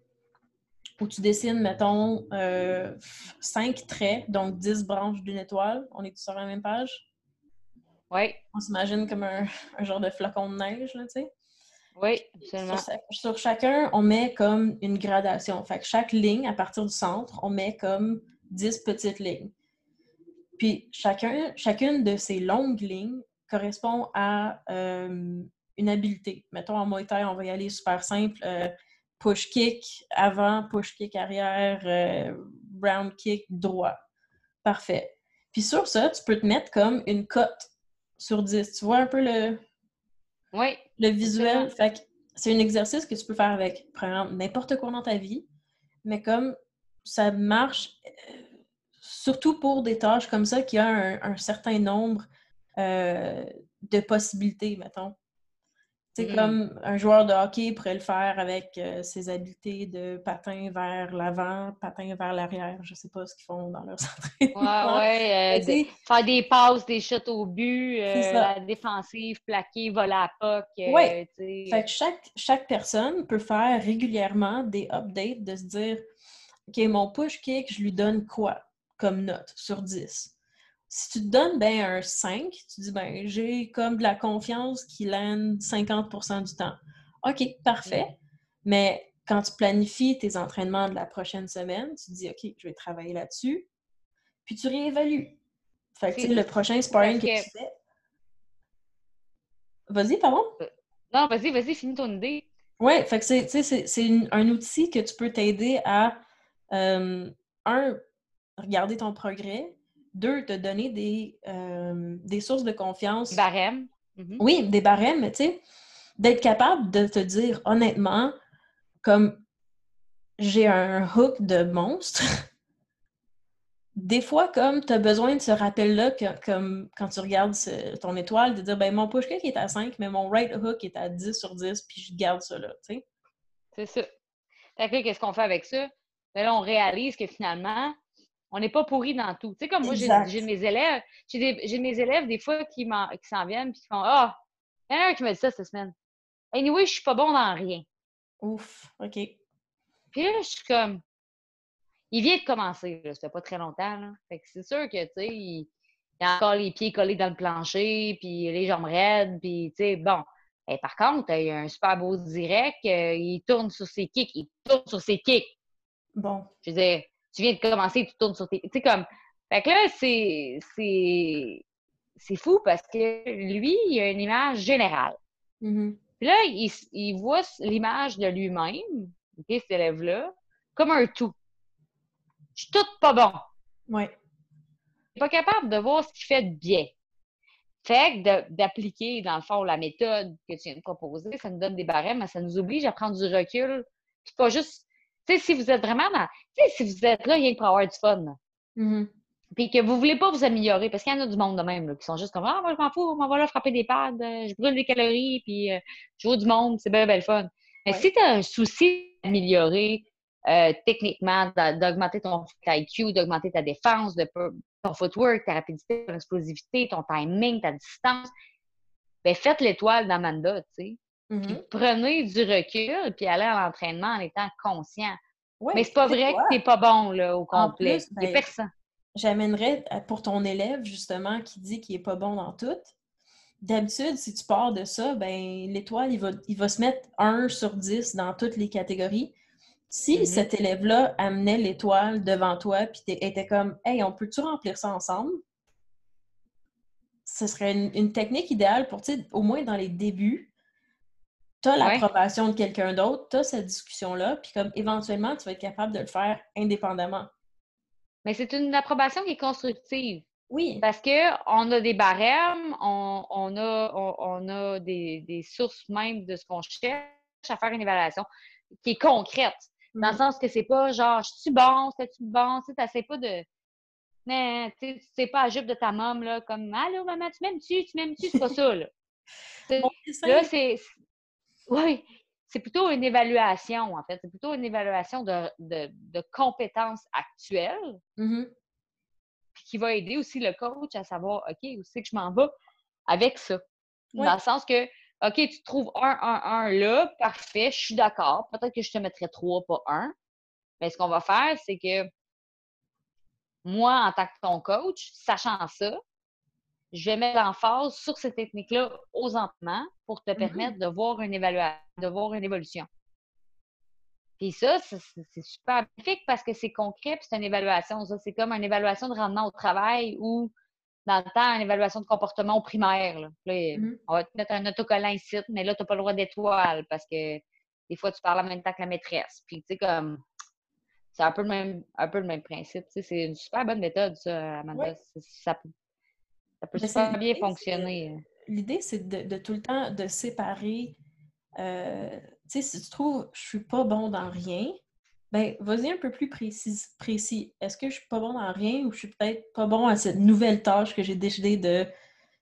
où tu dessines, mettons, cinq traits, donc dix branches d'une étoile. On est sur la même page? Oui. On s'imagine comme un, un, genre de flocon de neige, là, tu sais. Oui, absolument. Sur, chacun, on met comme une gradation. Fait que chaque ligne, à partir du centre, on met comme 10 petites lignes. Puis chacun, chacune de ces longues lignes correspond à euh, une habileté. Mettons en Muay Thai, on va y aller super simple. Euh, push kick avant, push kick arrière, euh, round kick droit. Parfait. Puis sur ça, tu peux te mettre comme une cote sur 10. Tu vois un peu le, oui. Le visuel, fait c'est un exercice que tu peux faire avec, n'importe quoi dans ta vie, mais comme ça marche euh, surtout pour des tâches comme ça qui ont un, certain nombre euh, de possibilités, mettons. C'est Mhm. comme un joueur de hockey pourrait le faire avec euh, ses habiletés de patin vers l'avant, patin vers l'arrière. Je sais pas ce qu'ils font dans leur Ouais, entraînement. ouais. euh, faire des passes, des shots au but, euh, la défensive, plaquer, voler à puck. Ouais. Fait que chaque, chaque personne peut faire régulièrement des updates de se dire OK, mon push kick, je lui donne quoi comme note sur 10? Si tu te donnes ben un 5, tu dis ben j'ai comme de la confiance qui land 50% du temps. OK, parfait. Mais quand tu planifies tes entraînements de la prochaine semaine, tu te dis OK, je vais travailler là-dessus. Puis tu réévalues. Fait que le prochain sparring que, tu fais. Vas-y, pardon? Non, vas-y, vas-y, finis ton idée. Ouais, fait que c'est, un outil que tu peux t'aider à, euh, un, regarder ton progrès, deux, te donner des, euh, des sources de confiance. Barème. Mhm. Oui, des barèmes, mais tu sais, d'être capable de te dire honnêtement, comme j'ai un hook de monstre. Des fois, comme tu as besoin de ce rappel-là, comme quand tu regardes ce- ton étoile, de dire ben mon push kick est à 5, mais mon right hook est à 10 sur 10, puis je garde ça là, tu sais. C'est ça. Fait que qu'est-ce qu'on fait avec ça? Ben là, on réalise que finalement, on n'est pas pourri dans tout. Tu sais, comme moi, j'ai mes élèves, j'ai mes élèves, des fois, qui s'en viennent puis qui font Ah, il y en a un qui m'a dit ça cette semaine. Anyway, je suis pas bon dans rien. Ouf, OK. Puis là, je suis comme. Il vient de commencer, là, ça fait pas très longtemps. Là. Fait que c'est sûr que, tu sais, il, il a encore les pieds collés dans le plancher, puis les jambes raides, puis, tu sais, bon. Et par contre, il a un super beau direct, euh, il tourne sur ses kicks, il tourne sur ses kicks. Bon. Je veux dire, tu viens de commencer, tu tournes sur tes. Tu sais, comme. Fait que là, c'est. C'est. C'est fou parce que lui, il a une image générale. Mhm. Puis là, il, il voit l'image de lui-même, OK, cet élève-là, comme un tout. Je suis tout pas bon. Ouais. Il n'est pas capable de voir ce qu'il fait de bien. Fait que d'appliquer, dans le fond, la méthode que tu viens de proposer, ça nous donne des barèmes, mais ça nous oblige à prendre du recul. Puis pas juste. Tu sais, si vous êtes vraiment dans. Tu sais, si vous êtes là rien que pour avoir du fun, Mhm. puis que vous voulez pas vous améliorer, parce qu'il y en a du monde de même, là, qui sont juste comme Ah, moi, je m'en fous, on va là frapper des pads, euh, je brûle des calories, puis euh, je joue du monde, c'est bien, bien le fun. Mais Ouais. si tu as un souci d'améliorer euh, techniquement, d'a- d'augmenter ton IQ, d'augmenter ta défense, de, ton footwork, ta rapidité, ton explosivité, ton timing, ta distance, ben faites l'étoile d'Amanda, tu sais. Puis Mhm. prenez du recul, puis allez à l'entraînement en étant conscient. Ouais, Mais c'est pas vrai quoi? que t'es pas bon, là, au complet. plus, ben, personne. J'amènerais à- pour ton élève, justement, qui dit qu'il est pas bon dans tout. D'habitude, si tu pars de ça, ben l'étoile, il va, il va se mettre 1 sur 10 dans toutes les catégories. Si Mhm. cet élève-là amenait l'étoile devant toi puis était comme Hey, on peut-tu remplir ça ensemble? Ce serait une, une technique idéale pour, au moins dans les débuts, tu as Ouais. l'approbation de quelqu'un d'autre, tu as cette discussion-là, puis comme éventuellement, tu vas être capable de le faire indépendamment. Mais c'est une approbation qui est constructive. Oui. Parce que on a des barèmes, on, on a, on, on a des, des sources même de ce qu'on cherche à faire une évaluation qui est concrète. Dans le Mhm. sens que c'est pas genre, je suis bon, c'est-tu bon, tu sais, pas de. Mais tu sais, pas la jupe de ta môme, là, comme Allô, maman, tu m'aimes-tu, tu m'aimes-tu, c'est pas ça, là. Là, c'est. Oui, c'est plutôt une évaluation, en fait. C'est plutôt une évaluation de, de, de compétences actuelles Mhm. puis qui va aider aussi le coach à savoir, OK, où c'est que je m'en vais avec ça? Dans le sens que, OK, tu trouves un, un, un là, parfait, je suis d'accord. Peut-être que je te mettrais trois, pas un. Mais ce qu'on va faire, c'est que moi, en tant que ton coach, sachant ça, je vais mettre l'emphase sur ces techniques-là aux entraînements pour te Mhm. permettre de voir une évaluation, de voir une évolution. Puis ça, c'est super bénéfique parce que c'est concret, puis c'est une évaluation. C'est comme une évaluation de rendement au travail ou, dans le temps, une évaluation de comportement au primaire. Là. Là, Mhm. On va te mettre un autocollant ici, mais là, tu n'as pas le droit d'étoile parce que des fois, tu parles en même temps que la maîtresse. Puis, tu sais, comme. C'est un peu le même, un peu le même principe. C'est une super bonne méthode, ça, Amanda. Ça, peut- ça peut super bien fonctionner. L'idée, c'est de, de tout le temps de séparer. euh, tu sais, si tu trouves je suis pas bon dans rien, ben vas-y un peu plus précis. précis. Est-ce que je suis pas bon dans rien ou je suis peut-être pas bon à cette nouvelle tâche que j'ai décidé de.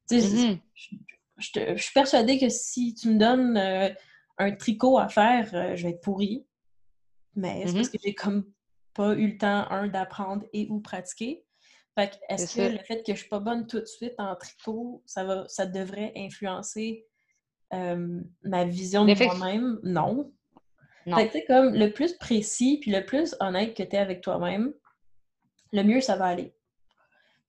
Tu sais, Mhm. je, je, suis persuadée que si tu me donnes euh, un tricot à faire, euh, je vais être pourrie. Mais c'est parce mm-hmm. que j'ai comme pas eu le temps, un, d'apprendre et ou pratiquer. Fait que est-ce que le fait que je suis pas bonne tout de suite en tricot, ça va ça devrait influencer ma vision de moi-même? Non. non. Fait que comme le plus précis puis le plus honnête que tu es avec toi-même, le mieux ça va aller.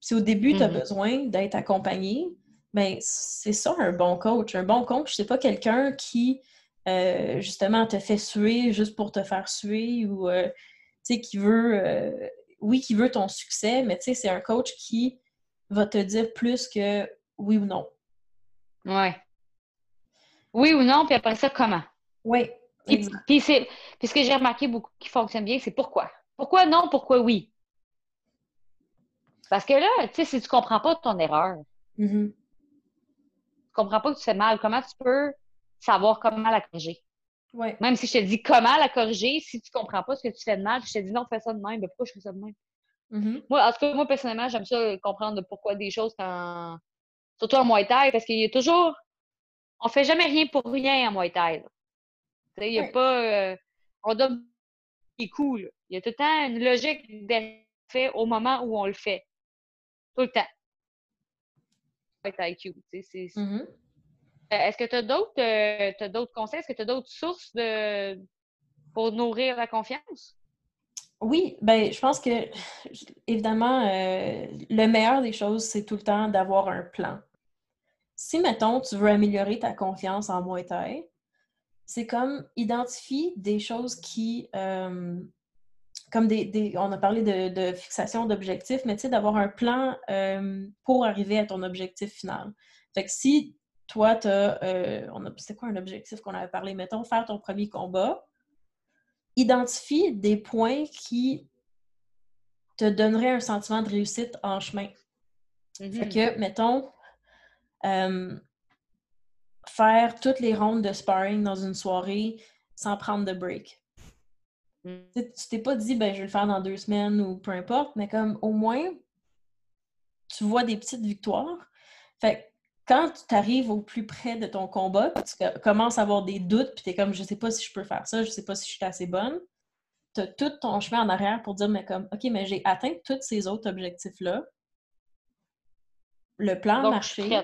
Si au début, tu as mm-hmm. besoin d'être accompagné, ben c'est ça un bon coach. Un bon coach, c'est pas quelqu'un qui euh, justement te fait suer juste pour te faire suer ou euh, tu sais qui veut euh, oui qui veut ton succès, mais tu sais c'est un coach qui va te dire plus que oui ou non. Ouais. Oui ou non, puis après ça comment? Oui. Puis, puis, ce que j'ai remarqué beaucoup qui fonctionne bien, c'est pourquoi. Pourquoi non, pourquoi oui? Parce que là, tu sais, si tu comprends pas ton erreur, mm-hmm. tu comprends pas que tu fais mal, comment tu peux savoir comment la corriger? Ouais. Même si je te dis comment la corriger, si tu comprends pas ce que tu fais de mal, je te dis non, fais ça de même, mais pourquoi je fais ça de même? Mm-hmm. Moi, en tout cas, moi, personnellement, j'aime ça comprendre pourquoi des choses quand. Surtout en Muay Thai, parce qu'il y a toujours. On fait jamais rien pour rien en Muay Thai. Il n'y a pas. Euh, on donne des coups. Il y a tout le temps une logique d'effet au moment où on le fait. Tout le temps. IQ. Mm-hmm. Euh, est-ce que tu as d'autres euh, d'autres conseils? Est-ce que tu as d'autres sources de, pour nourrir la confiance? Oui, ben je pense que évidemment, euh, le meilleur des choses, c'est tout le temps d'avoir un plan. Si, mettons, tu veux améliorer ta confiance en Muay Thai, c'est comme identifie des choses qui, comme des, on a parlé de, fixation d'objectifs, mais tu sais, d'avoir un plan euh, pour arriver à ton objectif final. Fait que si toi, tu as, euh, c'est quoi un objectif qu'on avait parlé? Mettons, faire ton premier combat, identifie des points qui te donneraient un sentiment de réussite en chemin. Fait mm-hmm. que, mettons, euh, faire toutes les rondes de sparring dans une soirée sans prendre de break. Mm. Tu t'es pas dit, ben, je vais le faire dans deux semaines ou peu importe, mais comme au moins, tu vois des petites victoires. Fait quand tu arrives au plus près de ton combat, tu commences à avoir des doutes, puis tu es comme, je sais pas si je peux faire ça, je sais pas si je suis assez bonne, tu as tout ton chemin en arrière pour dire, mais comme, OK, mais j'ai atteint tous ces autres objectifs-là. Le plan a marché.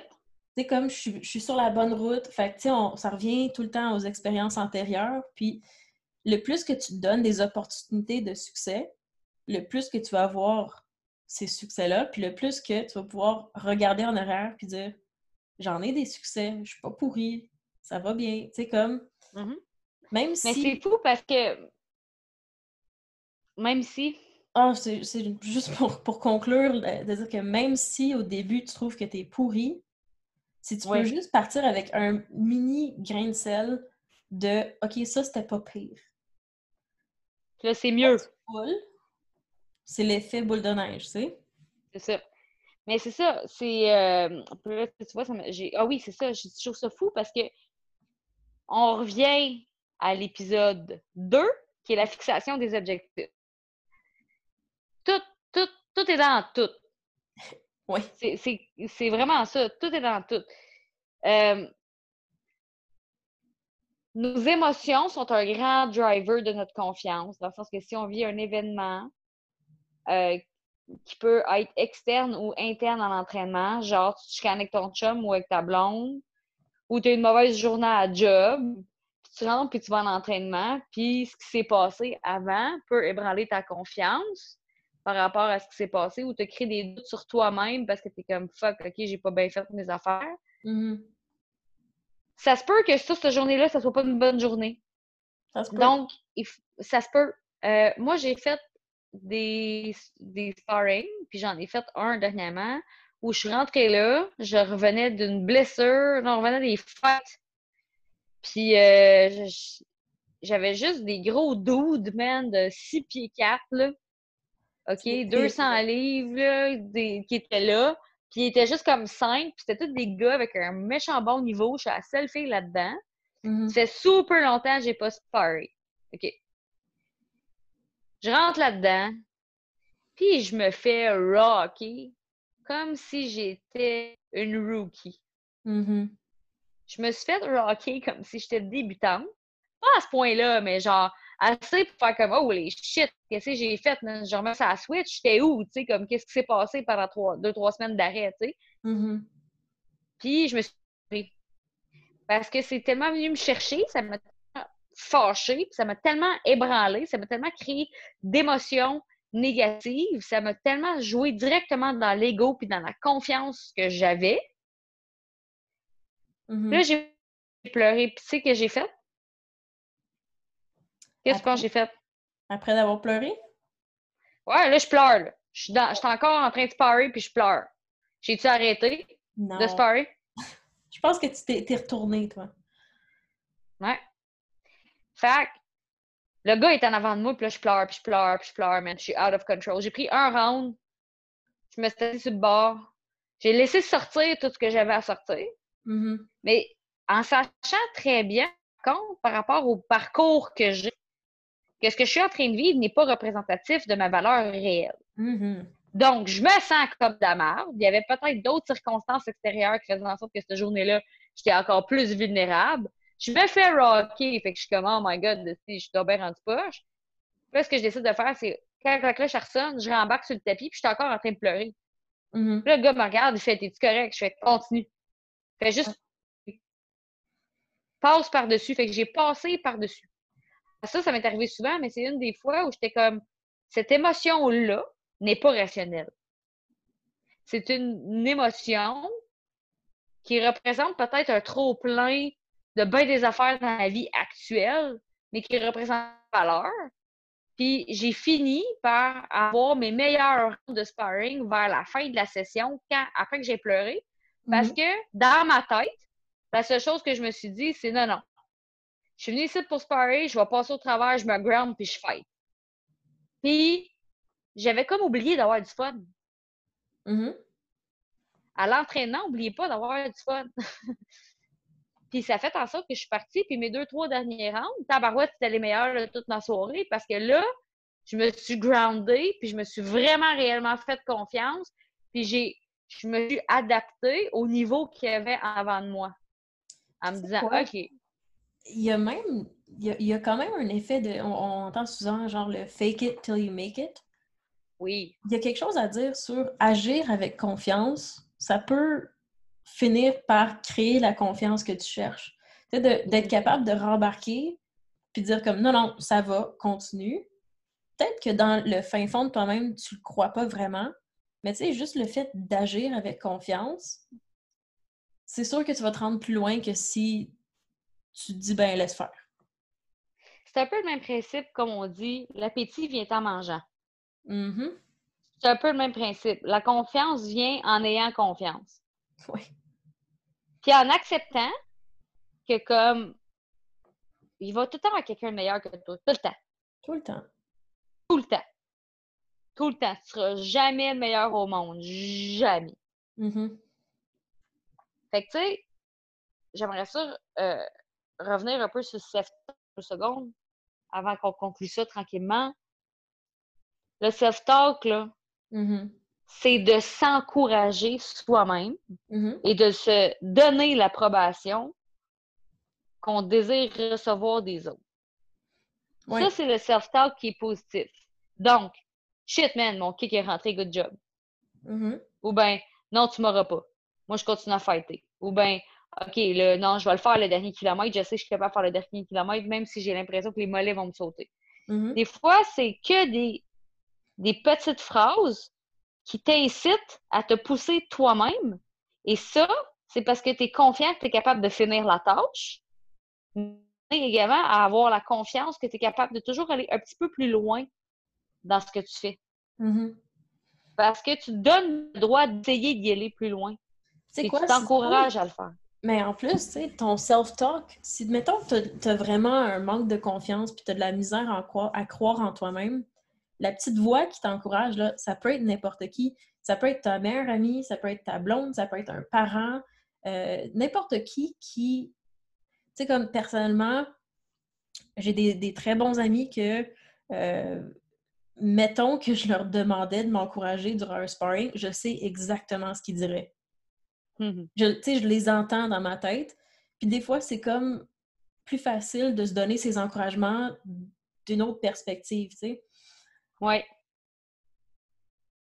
C'est comme, je suis, sur la bonne route. Fait que, ça revient tout le temps aux expériences antérieures. Puis, le plus que tu te donnes des opportunités de succès, le plus que tu vas avoir ces succès-là, puis le plus que tu vas pouvoir regarder en arrière puis dire j'en ai des succès, je suis pas pourrie, ça va bien. Tu sais, comme. Mm-hmm. Même si. Mais c'est fou parce que. Même si. Ah, c'est juste pour, conclure, de, dire que même si au début tu trouves que tu es pourri, si tu peux juste partir avec un mini grain de sel de OK, ça c'était pas pire. Là, c'est mieux. C'est l'effet boule de neige, tu sais? C'est ça. Mais c'est ça, c'est. Euh, tu vois, ça ah oui, c'est ça, je trouve ça fou parce que on revient à l'épisode 2, qui est la fixation des objectifs. Tout, tout, tout est dans tout. Oui. C'est vraiment ça, tout est dans tout. Euh, nos émotions sont un grand driver de notre confiance, dans le sens que si on vit un événement euh, qui peut être externe ou interne à l'entraînement, genre tu te chicanes avec ton chum ou avec ta blonde, ou tu as une mauvaise journée à job, puis tu rentres puis tu vas en entraînement, puis ce qui s'est passé avant peut ébranler ta confiance par rapport à ce qui s'est passé ou te créer des doutes sur toi-même parce que tu es comme fuck, ok, j'ai pas bien fait mes affaires. Mm-hmm ça se peut que sur cette journée-là, ça soit pas une bonne journée. Ça se peut. Donc, ça se peut. Euh, moi, j'ai fait des, des sparring, puis j'en ai fait un dernièrement, où je suis rentrée là, je revenais d'une blessure, non, je revenais des fêtes. Puis euh, j'avais juste des gros dudes, man, de 6 pieds 4, là. OK, 200 livres, là, qui étaient là. Puis il était juste comme cinq, puis c'était tous des gars avec un méchant bon niveau. Je suis la seule fille là-dedans. Mm-hmm. Ça fait super longtemps que j'ai pas sparé. OK. Je rentre là-dedans, puis je me fais rocker comme si j'étais une rookie. Mm-hmm. je me suis fait rocker comme si j'étais débutante. Pas à ce point-là, mais genre assez pour faire comme oh les shit, qu'est-ce que j'ai fait? Je remets ça à Switch, j'étais où? Tu sais, comme qu'est-ce qui s'est passé pendant trois, deux, trois semaines d'arrêt, tu sais? Mm-hmm. Puis je me suis parce que c'est tellement venu me chercher, ça m'a fâché, ça m'a tellement ébranlé, ça m'a tellement créé d'émotions négatives, ça m'a tellement joué directement dans l'ego puis dans la confiance que j'avais. Mm-hmm. Là, j'ai pleuré. Puis tu sais que j'ai fait? Qu'est-ce que j'ai fait? Après d'avoir pleuré? Ouais, là, je pleure. Là. Je suis encore en train de sparer puis je pleure. J'ai-tu arrêté de sparer? je pense que tu t'es retourné, toi. Ouais. Fait le gars est en avant de moi, puis là, je pleure, puis je pleure, puis je pleure, man. Je suis out of control. J'ai pris un round. Je me suis assis sur le bord. J'ai laissé sortir tout ce que j'avais à sortir. Mm-hmm. Mais en sachant très bien, compte par rapport au parcours que j'ai, que ce que je suis en train de vivre n'est pas représentatif de ma valeur réelle. Mm-hmm. Donc, je me sens comme de la merde. Il y avait peut-être d'autres circonstances extérieures qui faisaient en sorte que cette journée-là, j'étais encore plus vulnérable. Je me fais rocker. Fait que je suis comme, oh my god, je suis bien rendu poche. Là, ce que je décide de faire, c'est quand la cloche ressonne, je rembarque sur le tapis, puis je suis encore en train de pleurer. Mm-hmm. Là, le gars me regarde, il fait, t'es-tu correct? Je fais, continue. Fait juste, passe par-dessus. Fait que j'ai passé par-dessus. Ça, ça m'est arrivé souvent, mais c'est une des fois où j'étais comme, cette émotion-là n'est pas rationnelle. C'est une émotion qui représente peut-être un trop-plein de bien des affaires dans la vie actuelle, mais qui représente valeur. Puis j'ai fini par avoir mes meilleurs rounds de sparring vers la fin de la session, quand, après que j'ai pleuré, parce Mhm. que dans ma tête, la seule chose que je me suis dit, c'est non, non. Je suis venue ici pour sparrer, je vais passer au travers, je me ground, puis je fight. Puis j'avais comme oublié d'avoir du fun. Mhm. À l'entraînement, n'oubliez pas d'avoir du fun. puis ça fait en sorte que je suis partie, puis mes deux, trois derniers rounds, tabarouette, c'était les meilleurs de toute ma soirée, parce que là, je me suis groundée, puis je me suis vraiment réellement fait confiance, puis j'ai, je me suis adaptée au niveau qu'il y avait en avant de moi. En me disant, quoi? OK, Il y a même, il y a, il y a quand même un effet de, on, on entend souvent genre le fake it till you make it. oui, Il y a quelque chose à dire sur agir avec confiance. Ça peut finir par créer la confiance que tu cherches. D'être capable de rembarquer puis dire comme non, non, ça va, continue. Peut-être que dans le fin fond de toi-même, tu le crois pas vraiment, mais tu sais, juste le fait d'agir avec confiance, c'est sûr que tu vas te rendre plus loin que si tu te dis ben laisse faire. c'est un peu le même principe, comme on dit, l'appétit vient en mangeant. Mhm. C'est un peu le même principe. La confiance vient en ayant confiance. Oui. Puis en acceptant que comme il va tout le temps avoir quelqu'un de meilleur que toi. Tout le temps. Tout le temps. Tout le temps. Tout le temps. Tu seras jamais le meilleur au monde. Jamais. Mhm. Fait que tu sais, j'aimerais ça euh, revenir un peu sur ce deux secondes avant qu'on conclue ça tranquillement. Le self-talk, là, Mhm. C'est de s'encourager soi-même Mhm. et de se donner l'approbation qu'on désire recevoir des autres. Ça, c'est le self-talk qui est positif. Donc, shit, man, mon kick est rentré, good job. Mhm. Ou bien, non, tu m'auras pas. Moi, je continue à fighter. Ou bien, OK, le, non, je vais le faire le dernier kilomètre. Je sais que je suis capable de faire le dernier kilomètre, même si j'ai l'impression que les mollets vont me sauter. Mhm. Des fois, c'est que des, des petites phrases qui t'incitent à te pousser toi-même. Et ça, c'est parce que tu es confiant que tu es capable de finir la tâche, mais également à avoir la confiance que tu es capable de toujours aller un petit peu plus loin dans ce que tu fais. Mhm. Parce que tu te donnes le droit d'essayer d'y aller plus loin. C'est quoi? tu t'encourages à le faire. Mais en plus, tu sais, ton self-talk, si, mettons, tu as, vraiment un manque de confiance puis tu as de la misère à croire, à croire en toi-même, la petite voix qui t'encourage, là, ça peut être n'importe qui. Ça peut être ta meilleure amie, ça peut être ta blonde, ça peut être un parent, euh, n'importe qui qui... Tu sais, comme personnellement, j'ai des, des très bons amis que, euh, mettons que je leur demandais de m'encourager durant un sparring, je sais exactement ce qu'ils diraient je, tu sais, je les entends dans ma tête. Puis des fois, c'est comme plus facile de se donner ces encouragements d'une autre perspective, tu sais. Ouais.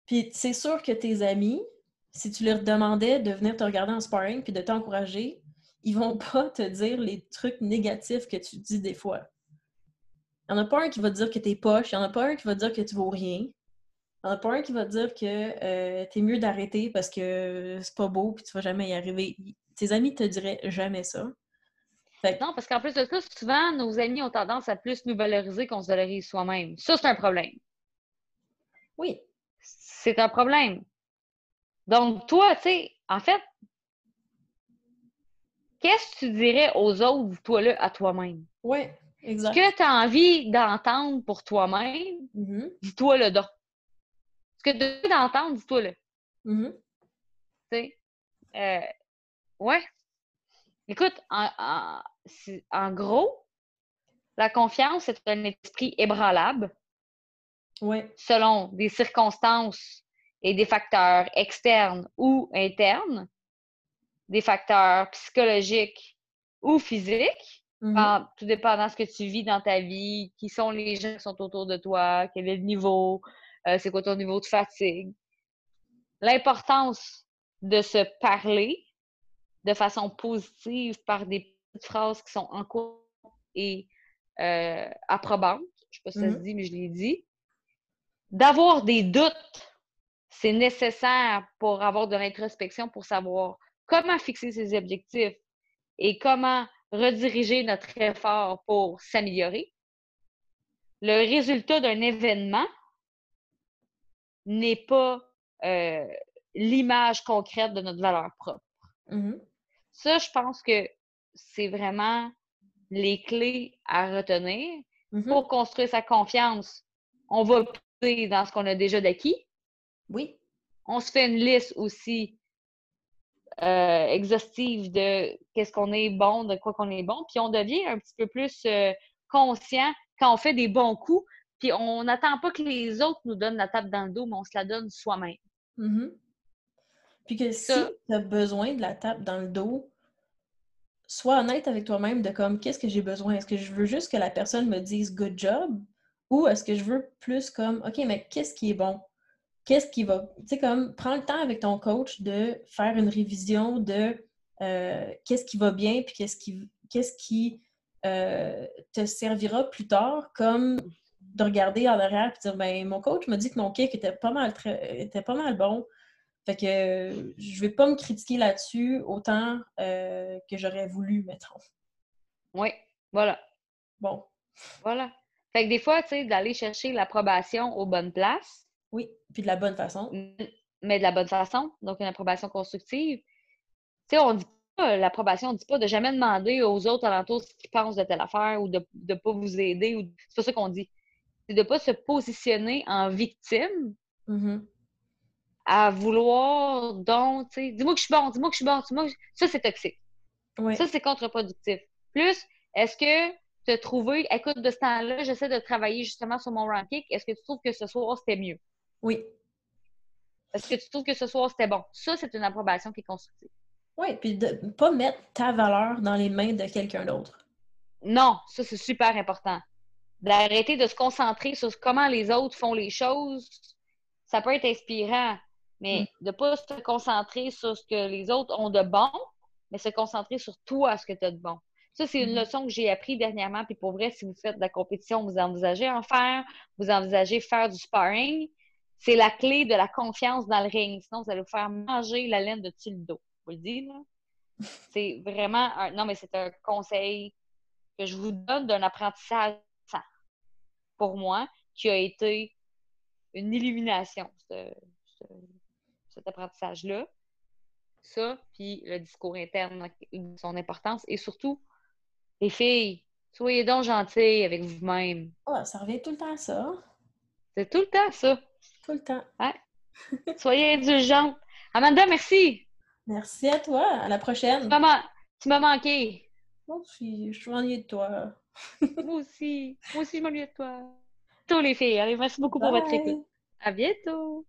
Puis c'est sûr que tes amis, si tu leur demandais de venir te regarder en sparring puis de t'encourager, ils vont pas te dire les trucs négatifs que tu dis des fois. Il n'y en a pas un qui va te dire que t'es poche, il n'y en a pas un qui va te dire que tu vaux rien. Il n'y en a pas un qui va te dire que euh, t'es mieux d'arrêter parce que c'est pas beau puis tu vas jamais y arriver. Tes amis te diraient jamais ça. Non, parce qu'en plus de ça, souvent, nos amis ont tendance à plus nous valoriser qu'on se valorise soi-même. Ça, c'est un problème. Oui. C'est un problème. Donc, toi, tu sais, en fait, qu'est-ce que tu dirais aux autres, toi là, à toi-même? Oui, exact. Ce que tu as envie d'entendre pour toi-même, mm-hmm. dis-toi le don. Ce que tu as envie d'entendre, dis-toi le. Mm-hmm. Tu sais? Euh, ouais. Écoute, en, en, gros, la confiance est un esprit ébranlable. Oui. Selon des circonstances et des facteurs externes ou internes, des facteurs psychologiques ou physiques, mm-hmm. tout dépendant de ce que tu vis dans ta vie, qui sont les gens qui sont autour de toi, quel est le niveau, euh, c'est quoi ton niveau de fatigue. L'importance de se parler de façon positive par des petites phrases qui sont en cours et euh, approbantes. Je ne sais pas si ça se mm-hmm. dit, mais je l'ai dit. D'avoir des doutes c'est nécessaire pour avoir de l'introspection, pour savoir comment fixer ses objectifs et comment rediriger notre effort pour s'améliorer. Le résultat d'un événement n'est pas euh, l'image concrète de notre valeur propre. Mm-hmm. Ça, je pense que c'est vraiment les clés à retenir mm-hmm. pour construire sa confiance. On va dans ce qu'on a déjà d'acquis, oui. On se fait une liste aussi euh, exhaustive de qu'est-ce qu'on est bon, de quoi qu'on est bon, puis on devient un petit peu plus euh, conscient quand on fait des bons coups, puis on n'attend pas que les autres nous donnent la tape dans le dos, mais on se la donne soi-même. Mm-hmm. Puis que si tu as besoin de la tape dans le dos, sois honnête avec toi-même de comme qu'est-ce que j'ai besoin? Est-ce que je veux juste que la personne me dise good job? Ou est-ce que je veux plus comme OK, mais qu'est-ce qui est bon? qu'est-ce qui va? Tu sais, comme, prends le temps avec ton coach de faire une révision de euh, qu'est-ce qui va bien, puis qu'est-ce qui, qu'est-ce qui euh, te servira plus tard, comme de regarder en arrière et dire ben mon coach m'a dit que mon kick était pas mal était pas mal bon. Fait que je vais pas me critiquer là-dessus autant euh, que j'aurais voulu, mettons. Oui, voilà. Bon. Voilà. Fait que des fois, tu sais, d'aller chercher l'approbation aux bonnes places, oui, puis de la bonne façon. Mais de la bonne façon, donc une approbation constructive. Tu sais, on dit pas, l'approbation, on dit pas de jamais demander aux autres alentours ce qu'ils pensent de telle affaire ou de ne pas vous aider. ou C'est pas ça qu'on dit. C'est de ne pas se positionner en victime mm-hmm. à vouloir donc, tu sais, dis-moi que je suis bon, dis-moi que je suis bon, dis-moi que... Ça, c'est toxique. Ça, c'est contre-productif. Plus, est-ce que tu as trouvé, écoute, de ce temps-là, j'essaie de travailler justement sur mon ranking, est-ce que tu trouves que ce soir, c'était mieux? Oui. Est-ce que tu trouves que ce soir, c'était bon? Ça, c'est une approbation qui est constructive. Oui, puis de ne pas mettre ta valeur dans les mains de quelqu'un d'autre. Non, ça, c'est super important. D'arrêter de se concentrer sur comment les autres font les choses, ça peut être inspirant, mais mm. de ne pas se concentrer sur ce que les autres ont de bon, mais se concentrer sur toi, ce que tu as de bon. Ça, c'est une mm. leçon que j'ai appris dernièrement. Puis pour vrai, si vous faites de la compétition, vous envisagez en faire, vous envisagez faire du sparring, c'est la clé de la confiance dans le ring. Sinon, vous allez vous faire manger la laine de dessus le dos. Vous le dites, là? C'est vraiment un... Non, mais c'est un conseil que je vous donne d'un apprentissage pour moi qui a été une illumination, cet apprentissage-là. Ça, puis le discours interne, son importance. Et surtout, les filles, soyez donc gentilles avec vous-même. Ah, ça revient tout le temps à ça. C'est tout le temps ça. Tout le temps. Ouais. Soyez indulgentes. Amanda, merci. Merci à toi. À la prochaine. Tu m'as manqué. Moi aussi, je suis ennuyée de toi. Moi aussi. Moi aussi, je m'ennuie de toi. Tous les filles. Allez, merci beaucoup pour votre écoute. À bientôt.